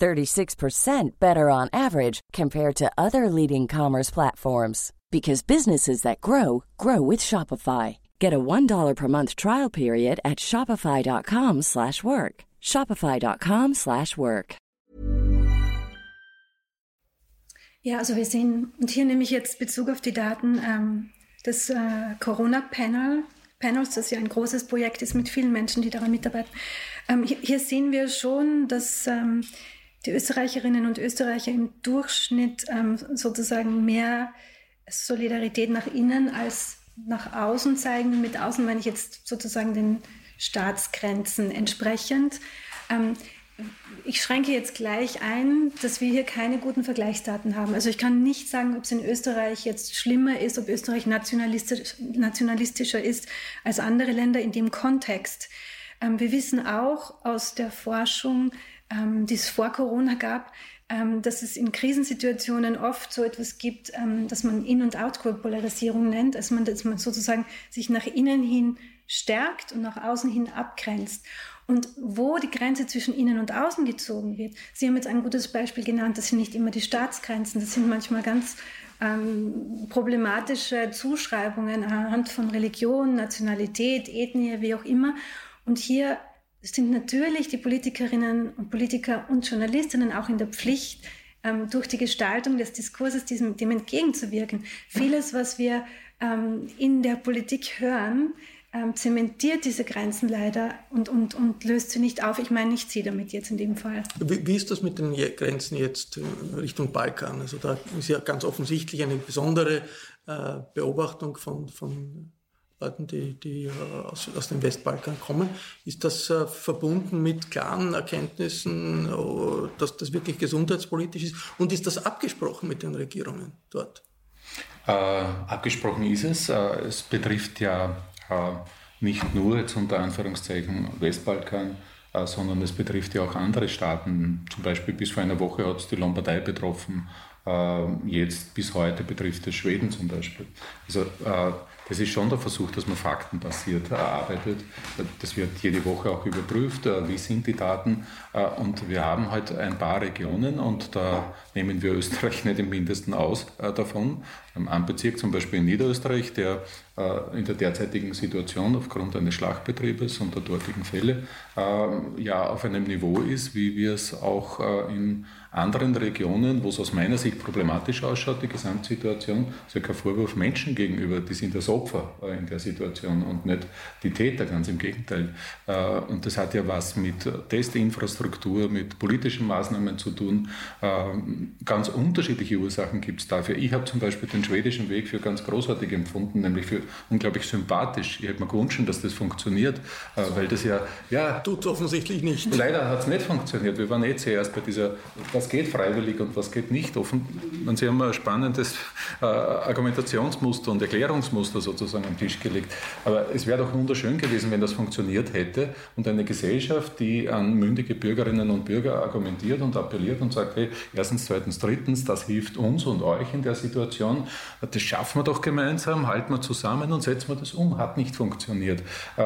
36% better on average compared to other leading commerce platforms because businesses that grow grow with Shopify. Get a $1 per month trial period at shopify.com/work. shopify.com/work. Ja, also wir sehen und hier nehme ich jetzt Bezug auf die Daten ähm, des äh, Corona Panel Panels, das ja ein großes Projekt ist mit vielen Menschen, die daran mitarbeiten. Ähm, hier, hier, sehen wir schon, dass ähm, die Österreicherinnen und Österreicher im Durchschnitt ähm, sozusagen mehr Solidarität nach innen als nach außen zeigen. Mit außen meine ich jetzt sozusagen den Staatsgrenzen entsprechend. Ähm, ich schränke jetzt gleich ein, dass wir hier keine guten Vergleichsdaten haben. Also ich kann nicht sagen, ob es in Österreich jetzt schlimmer ist, ob Österreich nationalistisch, nationalistischer ist als andere Länder in dem Kontext. Ähm, wir wissen auch aus der Forschung, ähm, die es vor Corona gab, ähm, dass es in Krisensituationen oft so etwas gibt, ähm, dass man In- und Outgroup-Polarisierung nennt, also man, dass man sozusagen sich nach innen hin stärkt und nach außen hin abgrenzt. Und wo die Grenze zwischen innen und außen gezogen wird, Sie haben jetzt ein gutes Beispiel genannt, das sind nicht immer die Staatsgrenzen, das sind manchmal ganz ähm, problematische Zuschreibungen anhand von Religion, Nationalität, Ethnie, wie auch immer. Und hier sind natürlich die Politikerinnen und Politiker und Journalistinnen auch in der Pflicht, ähm, durch die Gestaltung des Diskurses diesem, dem entgegenzuwirken. Vieles, was wir ähm, in der Politik hören, ähm, zementiert diese Grenzen leider und, und, und löst sie nicht auf. Ich meine nicht sie damit jetzt in dem Fall. Wie, wie ist das mit den Grenzen jetzt Richtung Balkan? Also da ist ja ganz offensichtlich eine besondere äh, Beobachtung von, von Leuten, die, die äh, aus, aus dem Westbalkan kommen. Ist das äh, verbunden mit klaren Erkenntnissen, oh, dass das wirklich gesundheitspolitisch ist? Und ist das abgesprochen mit den Regierungen dort? Äh, abgesprochen ist es. Äh, es betrifft ja äh, nicht nur jetzt unter Anführungszeichen Westbalkan, äh, sondern es betrifft ja auch andere Staaten. Zum Beispiel bis vor einer Woche hat es die Lombardei betroffen. Jetzt bis heute betrifft es Schweden zum Beispiel. Also es ist schon der Versuch, dass man faktenbasiert arbeitet. Das wird jede Woche auch überprüft, äh, wie sind die Daten. Äh, und wir haben halt ein paar Regionen und da nehmen wir Österreich nicht im Mindesten aus äh, davon. Ein Bezirk zum Beispiel in Niederösterreich, der in der derzeitigen Situation aufgrund eines Schlachtbetriebes und der dortigen Fälle ja auf einem Niveau ist, wie wir es auch in anderen Regionen, wo es aus meiner Sicht problematisch ausschaut, die Gesamtsituation, ist ja kein Vorwurf Menschen gegenüber, die sind das Opfer äh, in der Situation und nicht die Täter, ganz im Gegenteil. Äh, und das hat ja was mit Testinfrastruktur, mit politischen Maßnahmen zu tun. Äh, ganz unterschiedliche Ursachen gibt es dafür. Ich habe zum Beispiel den schwedischen Weg für ganz großartig empfunden, nämlich für unglaublich sympathisch. Ich hätte mir gewünscht, dass das funktioniert, weil das ja, ja. Tut offensichtlich nicht. Leider hat es nicht funktioniert. Wir waren eh zuerst bei dieser was geht freiwillig und was geht nicht. Und Sie haben ein spannendes äh, Argumentationsmuster und Erklärungsmuster sozusagen am Tisch gelegt. Aber es wäre doch wunderschön gewesen, wenn das funktioniert hätte und eine Gesellschaft, die an mündige Bürgerinnen und Bürger argumentiert und appelliert und sagt, hey, erstens, zweitens, drittens, das hilft uns und euch in der Situation. Das schaffen wir doch gemeinsam, halten wir zusammen und setzen wir das um. Hat nicht funktioniert. Äh,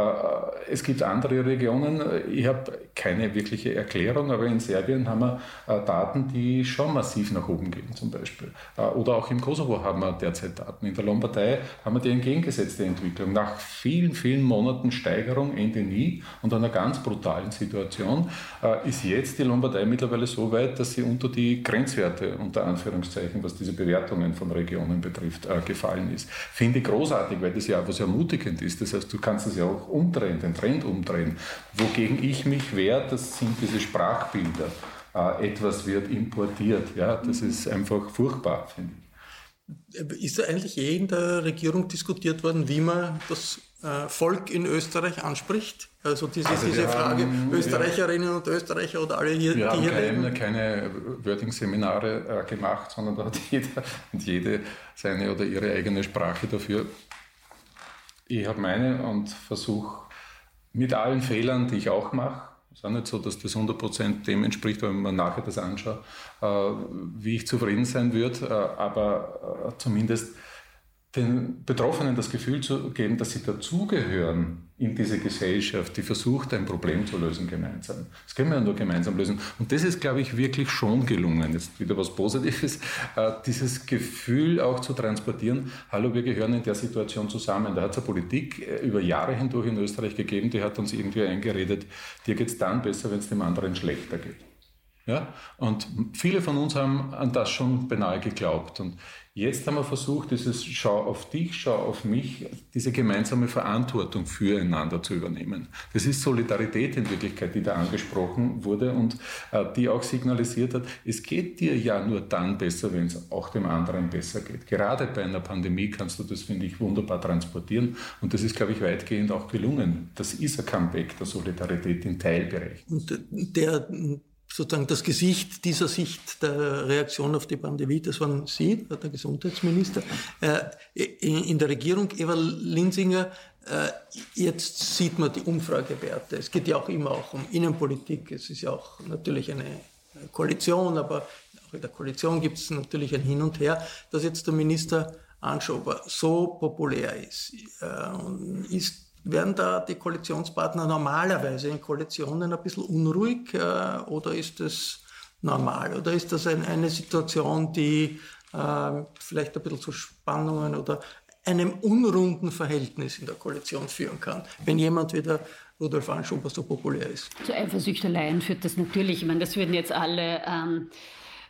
es gibt andere Regionen, ich habe keine wirkliche Erklärung, aber in Serbien haben wir äh, da Daten, die schon massiv nach oben gehen zum Beispiel. Äh, oder auch im Kosovo haben wir derzeit Daten. In der Lombardei haben wir die entgegengesetzte Entwicklung. Nach vielen, vielen Monaten Steigerung, Ende nie und einer ganz brutalen Situation äh, ist jetzt die Lombardei mittlerweile so weit, dass sie unter die Grenzwerte, unter Anführungszeichen, was diese Bewertungen von Regionen betrifft, äh, gefallen ist. Finde ich großartig, weil das ja was ermutigend ist. Das heißt, du kannst es ja auch umdrehen, den Trend umdrehen. Wogegen ich mich wehre, das sind diese Sprachbilder äh, etwas wird importiert. Ja, das mhm. ist einfach furchtbar, finde ich. Ist eigentlich je in der Regierung diskutiert worden, wie man das äh, Volk in Österreich anspricht? Also diese, also diese Frage, haben, Österreicherinnen ja, und Österreicher oder alle hier, wir die hier kein, leben? keine Wording-Seminare äh, gemacht, sondern da hat [laughs] jeder und jede seine oder ihre eigene Sprache dafür ich habe meine und versuche mit allen Fehlern, die ich auch mache, ist auch nicht so, dass das 100% dem entspricht, wenn man nachher das anschaut, äh, wie ich zufrieden sein würde, äh, aber äh, zumindest den Betroffenen das Gefühl zu geben, dass sie dazugehören in diese Gesellschaft, die versucht, ein Problem zu lösen gemeinsam. Das können wir ja nur gemeinsam lösen. Und das ist, glaube ich, wirklich schon gelungen. Jetzt wieder was Positives, äh, dieses Gefühl auch zu transportieren, hallo, wir gehören in der Situation zusammen. Da hat es eine Politik äh, über Jahre hindurch in Österreich gegeben, die hat uns irgendwie eingeredet, dir geht es dann besser, wenn es dem anderen schlechter geht. Ja? Und viele von uns haben an das schon beinahe geglaubt. Und jetzt haben wir versucht, dieses Schau auf dich, Schau auf mich, diese gemeinsame Verantwortung füreinander zu übernehmen. Das ist Solidarität in Wirklichkeit, die da angesprochen wurde und äh, die auch signalisiert hat, es geht dir ja nur dann besser, wenn es auch dem anderen besser geht. Gerade bei einer Pandemie kannst du das, finde ich, wunderbar transportieren. Und das ist, glaube ich, weitgehend auch gelungen. Das ist ein Comeback der Solidarität in Teilbereichen. Und der sozusagen das Gesicht dieser Sicht der Reaktion auf die Pandemie, das waren Sie, der Gesundheitsminister, äh, in der Regierung, Eva Linsinger. Äh, jetzt sieht man die Umfragewerte. Es geht ja auch immer auch um Innenpolitik. Es ist ja auch natürlich eine Koalition, aber auch in der Koalition gibt es natürlich ein Hin und Her, dass jetzt der Minister Anschober so populär ist, äh, ist werden da die Koalitionspartner normalerweise in Koalitionen ein bisschen unruhig äh, oder ist das normal? Oder ist das ein, eine Situation, die äh, vielleicht ein bisschen zu Spannungen oder einem unrunden Verhältnis in der Koalition führen kann, wenn jemand wie der Rudolf Anschober so populär ist? Zu Eifersüchteleien führt das natürlich. Ich meine, das würden jetzt alle ähm,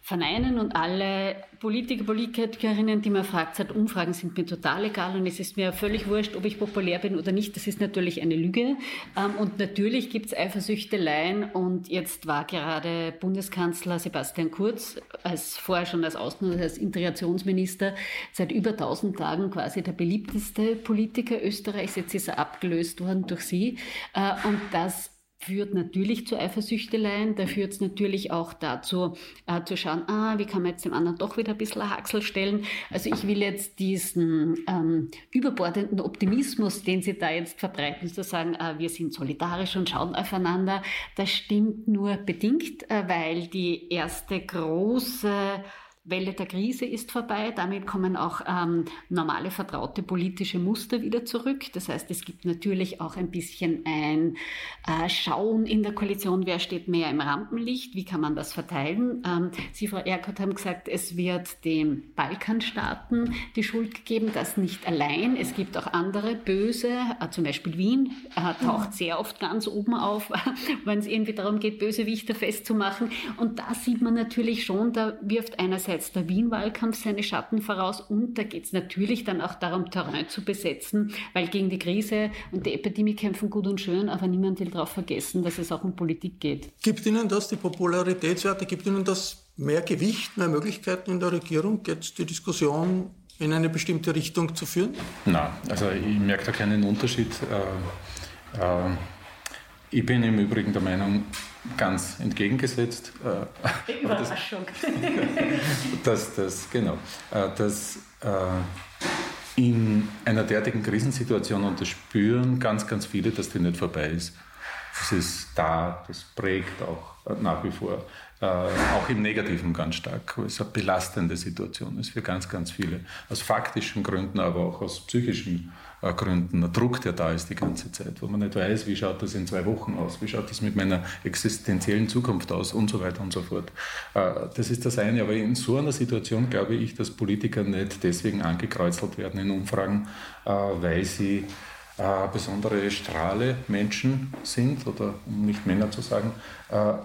verneinen und alle Politiker, Politikerinnen, die man fragt, sagt, Umfragen sind mir total egal und es ist mir völlig wurscht, ob ich populär bin oder nicht. Das ist natürlich eine Lüge. Ähm, und natürlich gibt es Eifersüchteleien und jetzt war gerade Bundeskanzler Sebastian Kurz als vorher schon als Außen- und als Integrationsminister seit über 1000 Tagen quasi der beliebteste Politiker Österreichs. Jetzt ist er abgelöst worden durch Sie. Äh, und das führt natürlich zu Eifersüchteleien, da führt es natürlich auch dazu, äh, zu schauen, ah, wie kann man jetzt dem anderen doch wieder ein bisschen ein Haxel stellen. Also ich will jetzt diesen ähm, überbordenden Optimismus, den Sie da jetzt verbreiten, zu sagen, äh, wir sind solidarisch und schauen aufeinander, das stimmt nur bedingt, äh, weil die erste große Welle der Krise ist vorbei. Damit kommen auch ähm, normale, vertraute politische Muster wieder zurück. Das heißt, es gibt natürlich auch ein bisschen ein äh, Schauen in der Koalition, wer steht mehr im Rampenlicht, wie kann man das verteilen. Ähm, Sie, Frau Erkert, haben gesagt, es wird den Balkanstaaten die Schuld gegeben, das nicht allein. Es gibt auch andere böse, äh, zum Beispiel Wien äh, taucht sehr oft ganz oben auf, [laughs] wenn es irgendwie darum geht, Bösewichter festzumachen. Und da sieht man natürlich schon, da wirft einerseits einerseits der Wien-Wahlkampf seine Schatten voraus und da geht es natürlich dann auch darum, Terrain zu besetzen, weil gegen die Krise und die Epidemie kämpfen gut und schön, aber niemand will darauf vergessen, dass es auch um Politik geht. Gibt Ihnen das, die Popularitätswerte, gibt Ihnen das mehr Gewicht, mehr Möglichkeiten in der Regierung, jetzt die Diskussion in eine bestimmte Richtung zu führen? Nein, also ich merke da keinen Unterschied. Äh, äh, ich bin im Übrigen der Meinung, ganz entgegengesetzt. Äh, Überraschung. [laughs] dass das, genau, äh, dass äh, in einer derartigen Krisensituation, und das spüren ganz, ganz viele, dass die nicht vorbei ist. Das ist da, das prägt auch nach wie vor, auch im Negativen ganz stark, weil es eine belastende Situation ist für ganz, ganz viele. Aus faktischen Gründen, aber auch aus psychischen Gründen äh, Gründen, ein Druck, der da ist die ganze Zeit, wo man nicht weiß, wie schaut das in zwei Wochen aus, wie schaut das mit meiner existenziellen Zukunft aus und so weiter und so fort. Äh, das ist das eine, aber in so einer Situation glaube ich, dass Politiker nicht deswegen angekreuzelt werden in Umfragen, äh, weil sie besondere Strahle Menschen sind, oder um nicht Männer zu sagen,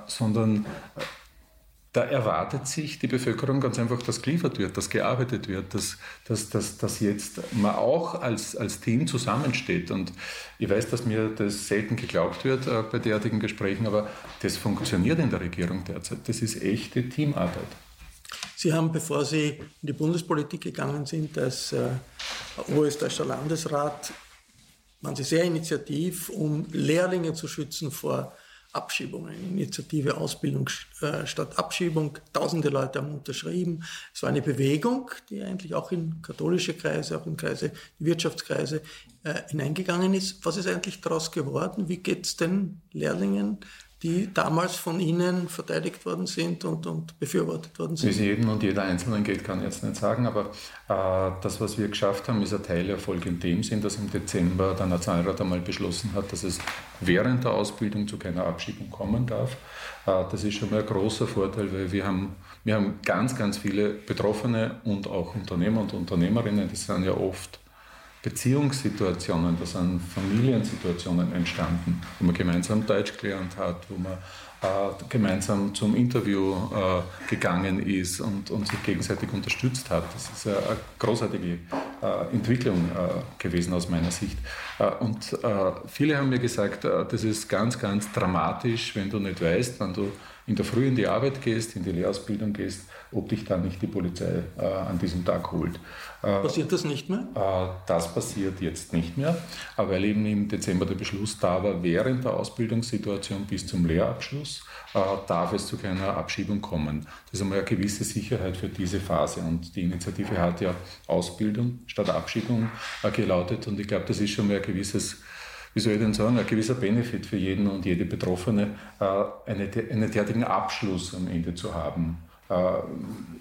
sondern da erwartet sich die Bevölkerung ganz einfach, dass geliefert wird, dass gearbeitet wird, dass, dass, dass, dass jetzt man auch als, als Team zusammensteht. Und ich weiß, dass mir das selten geglaubt wird äh, bei derartigen Gesprächen, aber das funktioniert in der Regierung derzeit. Das ist echte Teamarbeit. Sie haben, bevor Sie in die Bundespolitik gegangen sind, als äh, Oberösterreichischer Landesrat, waren Sie sehr initiativ, um Lehrlinge zu schützen vor Abschiebungen. Initiative Ausbildung äh, statt Abschiebung. Tausende Leute haben unterschrieben. Es war eine Bewegung, die eigentlich auch in katholische Kreise, auch in Kreise, Wirtschaftskreise äh, hineingegangen ist. Was ist eigentlich daraus geworden? Wie geht es den Lehrlingen? Die damals von Ihnen verteidigt worden sind und, und befürwortet worden sind? Wie es jedem und jeder Einzelnen geht, kann ich jetzt nicht sagen, aber äh, das, was wir geschafft haben, ist ein Teilerfolg in dem Sinn, dass im Dezember der Nationalrat einmal beschlossen hat, dass es während der Ausbildung zu keiner Abschiebung kommen darf. Äh, das ist schon mal ein großer Vorteil, weil wir haben, wir haben ganz, ganz viele Betroffene und auch Unternehmer und Unternehmerinnen, das sind ja oft Beziehungssituationen, da sind Familiensituationen entstanden, wo man gemeinsam Deutsch gelernt hat, wo man äh, gemeinsam zum Interview äh, gegangen ist und, und, sich gegenseitig unterstützt hat. Das ist eine großartige äh, Entwicklung äh, gewesen aus meiner Sicht. Äh, und äh, viele haben mir gesagt, das ist ganz, ganz dramatisch, wenn du nicht weißt, wann du in der Früh in die Arbeit gehst, in die Lehrausbildung gehst, ob dich dann nicht die Polizei äh, an diesem Tag holt. Äh, passiert das nicht mehr? Äh, das passiert jetzt nicht mehr, weil eben im Dezember der Beschluss da war, während der Ausbildungssituation bis zum Lehrabschluss äh, darf es zu keiner Abschiebung kommen. Das ist einmal eine gewisse Sicherheit für diese Phase und die Initiative hat ja Ausbildung statt Abschiebung äh, gelautet und ich glaube, das ist schon mal ein gewisses wie soll ich denn sagen, ein gewisser Benefit für jeden und jede Betroffene, äh, eine, einen derartigen Abschluss am Ende zu haben. Äh,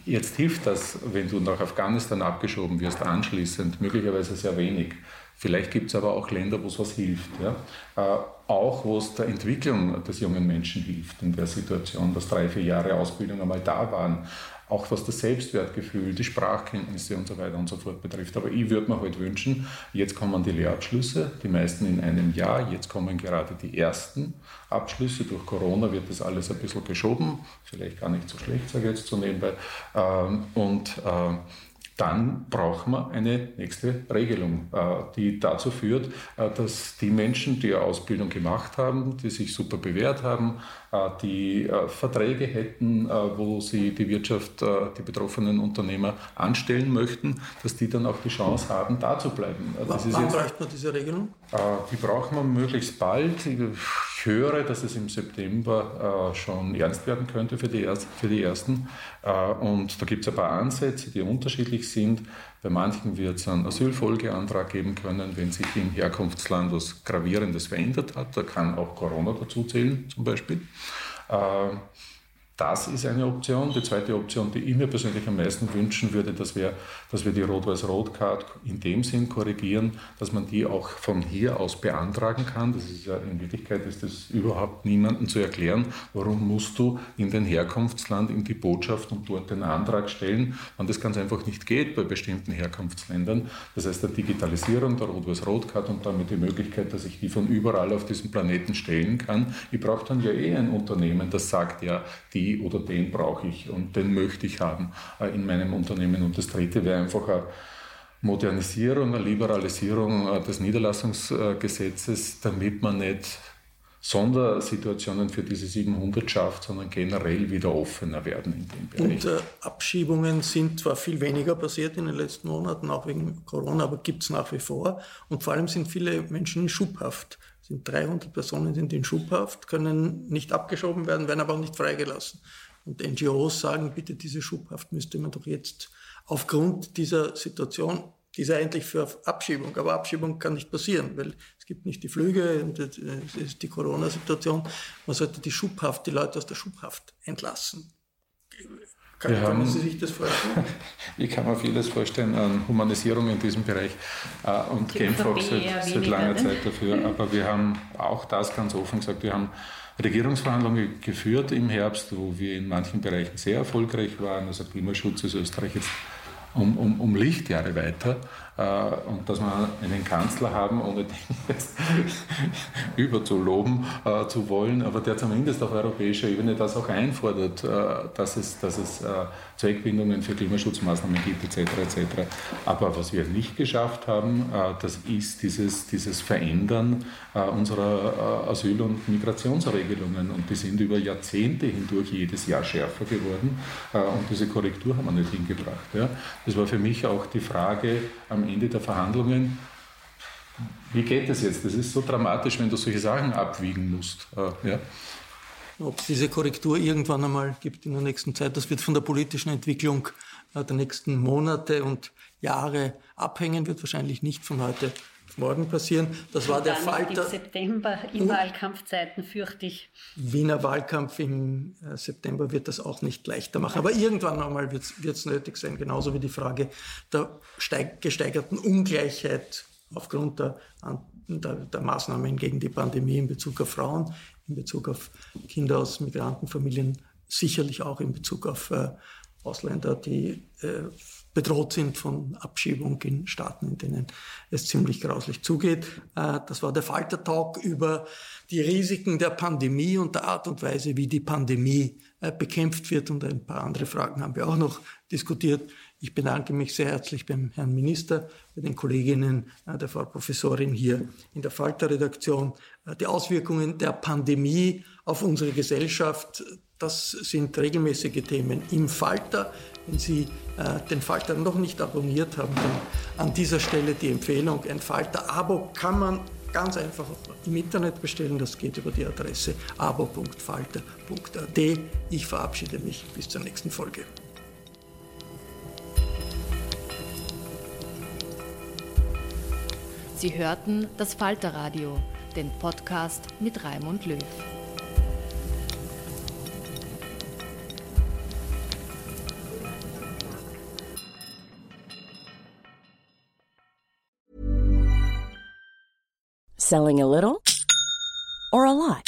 jetzt hilft das, wenn du nach Afghanistan abgeschoben wirst, anschließend möglicherweise sehr wenig. Vielleicht gibt es aber auch Länder, wo es was hilft. Ja? Äh, auch wo es der Entwicklung des jungen Menschen hilft in der Situation, dass drei, vier Jahre Ausbildung einmal da waren auch was das Selbstwertgefühl, die Sprachkenntnisse und so weiter und so fort betrifft. Aber ich würde mir halt wünschen, jetzt kommen die Lehrabschlüsse, die meisten in einem Jahr, jetzt kommen gerade die ersten Abschlüsse. Durch Corona wird das alles ein bisschen geschoben, vielleicht gar nicht so schlecht, sage ich jetzt so nebenbei. Ähm, und äh, dann braucht man eine nächste Regelung, äh, die dazu führt, äh, dass die Menschen, die eine Ausbildung gemacht haben, die sich super bewährt haben, äh, die Verträge hätten, wo sie die Wirtschaft, die betroffenen Unternehmer anstellen möchten, dass die dann auch die Chance haben, da zu bleiben. Das Wann braucht man diese Regelung? Die braucht man möglichst bald. Ich höre, dass es im September schon ernst werden könnte für die, für die Ersten. Und da gibt es ein paar Ansätze, die unterschiedlich sind. Bei manchen wird es einen Asylfolgeantrag geben können, wenn sich im Herkunftsland was Gravierendes verändert hat. Da kann auch Corona dazu zählen, zum Beispiel. Das ist eine Option. Die zweite Option, die ich mir persönlich am meisten wünschen würde, das wäre, dass wir die Rot-Weiß-Rot-Card in dem Sinn korrigieren, dass man die auch von hier aus beantragen kann. Das ist ja in Wirklichkeit ist das überhaupt niemandem zu erklären, warum musst du in den Herkunftsland, in die Botschaft und dort den Antrag stellen, wenn das ganz einfach nicht geht bei bestimmten Herkunftsländern. Das heißt, der Digitalisierung der Rot-Weiß-Rot-Card und damit die Möglichkeit, dass ich die von überall auf diesem Planeten stellen kann. Ich brauche dann ja eh ein Unternehmen, das sagt ja, die die oder den brauche ich und den möchte ich haben äh, in meinem Unternehmen. Und das dritte wäre einfach eine Modernisierung, eine Liberalisierung äh, des Niederlassungsgesetzes, damit man nicht Sondersituationen für diese 700 schafft, sondern generell wieder offener werden in dem Bereich. Und äh, Abschiebungen sind zwar viel weniger passiert in den letzten Monaten, auch wegen Corona, aber gibt es nach wie vor. Und vor allem sind viele Menschen in Schubhaft sind 300 Personen sind in Schubhaft, können nicht abgeschoben werden, werden aber auch nicht freigelassen. Und NGOs sagen, bitte diese Schubhaft müsste man doch jetzt aufgrund dieser Situation, die ist eigentlich für Abschiebung, aber Abschiebung kann nicht passieren, weil es gibt nicht die Flüge und es ist die Corona-Situation. Man sollte die Schubhaft, die Leute aus der Schubhaft entlassen. Kann, wir können Sie sich das vorstellen? [laughs] ich kann mir vieles vorstellen an Humanisierung in diesem Bereich äh, und auch seit, seit langer ne? Zeit dafür. [laughs] Aber wir haben auch das ganz offen gesagt, wir haben Regierungsverhandlungen geführt im Herbst, wo wir in manchen Bereichen sehr erfolgreich waren. Also Klimaschutz ist Österreich jetzt um, um, um Lichtjahre weiter und dass wir einen Kanzler haben, ohne den [laughs] jetzt überzuloben äh, zu wollen, aber der zumindest auf europäischer Ebene das auch einfordert, äh, dass es, dass es äh, Zweckbindungen für Klimaschutzmaßnahmen gibt etc. etc. Aber was wir nicht geschafft haben, äh, das ist dieses, dieses Verändern äh, unserer Asyl- und Migrationsregelungen und die sind über Jahrzehnte hindurch jedes Jahr schärfer geworden und diese Korrektur haben wir nicht hingebracht. Das war für mich auch die Frage am Ende der Verhandlungen, Wie geht das jetzt? Das ist so dramatisch, wenn du solche Sachen abwiegen musst. Äh, ja. Ob es diese Korrektur irgendwann einmal gibt in der nächsten Zeit, das wird von der politischen Entwicklung äh, der nächsten Monate und Jahre abhängen, wird wahrscheinlich nicht von heute morgen passieren. Das war der Falter. Im September, in Wahlkampfzeiten, fürchte ich. Wiener Wahlkampf im äh, September wird das auch nicht leichter machen. Aber irgendwann einmal wird es nötig sein, genauso wie die Frage der gesteigerten Ungleichheit aufgrund der, der, der Maßnahmen gegen die Pandemie in Bezug auf Frauen, in Bezug auf Kinder aus Migrantenfamilien, sicherlich auch in Bezug auf äh, Ausländer, die äh, bedroht sind von Abschiebung in Staaten, in denen es ziemlich grauslich zugeht. Äh, das war der Falter-Talk über die Risiken der Pandemie und der Art und Weise, wie die Pandemie äh, bekämpft wird. Und ein paar andere Fragen haben wir auch noch diskutiert. Ich bedanke mich sehr herzlich beim Herrn Minister, bei den Kolleginnen äh, der Frau Professorin hier in der Falter-Redaktion. Die Auswirkungen der Pandemie auf unsere Gesellschaft, das sind regelmäßige Themen im Falter. Wenn Sie äh, den Falter noch nicht abonniert haben, dann an dieser Stelle die Empfehlung, ein Falter-Abo kann man ganz einfach im Internet bestellen. Das geht über die Adresse abo.falter.at. Ich verabschiede mich bis zur nächsten Folge. Sie hörten das Falterradio, den Podcast mit Raimund Löw. Selling a little or a lot?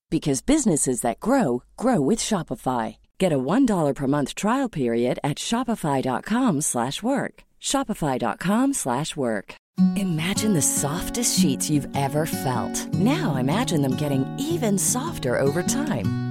because businesses that grow grow with Shopify. Get a $1 per month trial period at shopify.com/work. shopify.com/work. Imagine the softest sheets you've ever felt. Now imagine them getting even softer over time.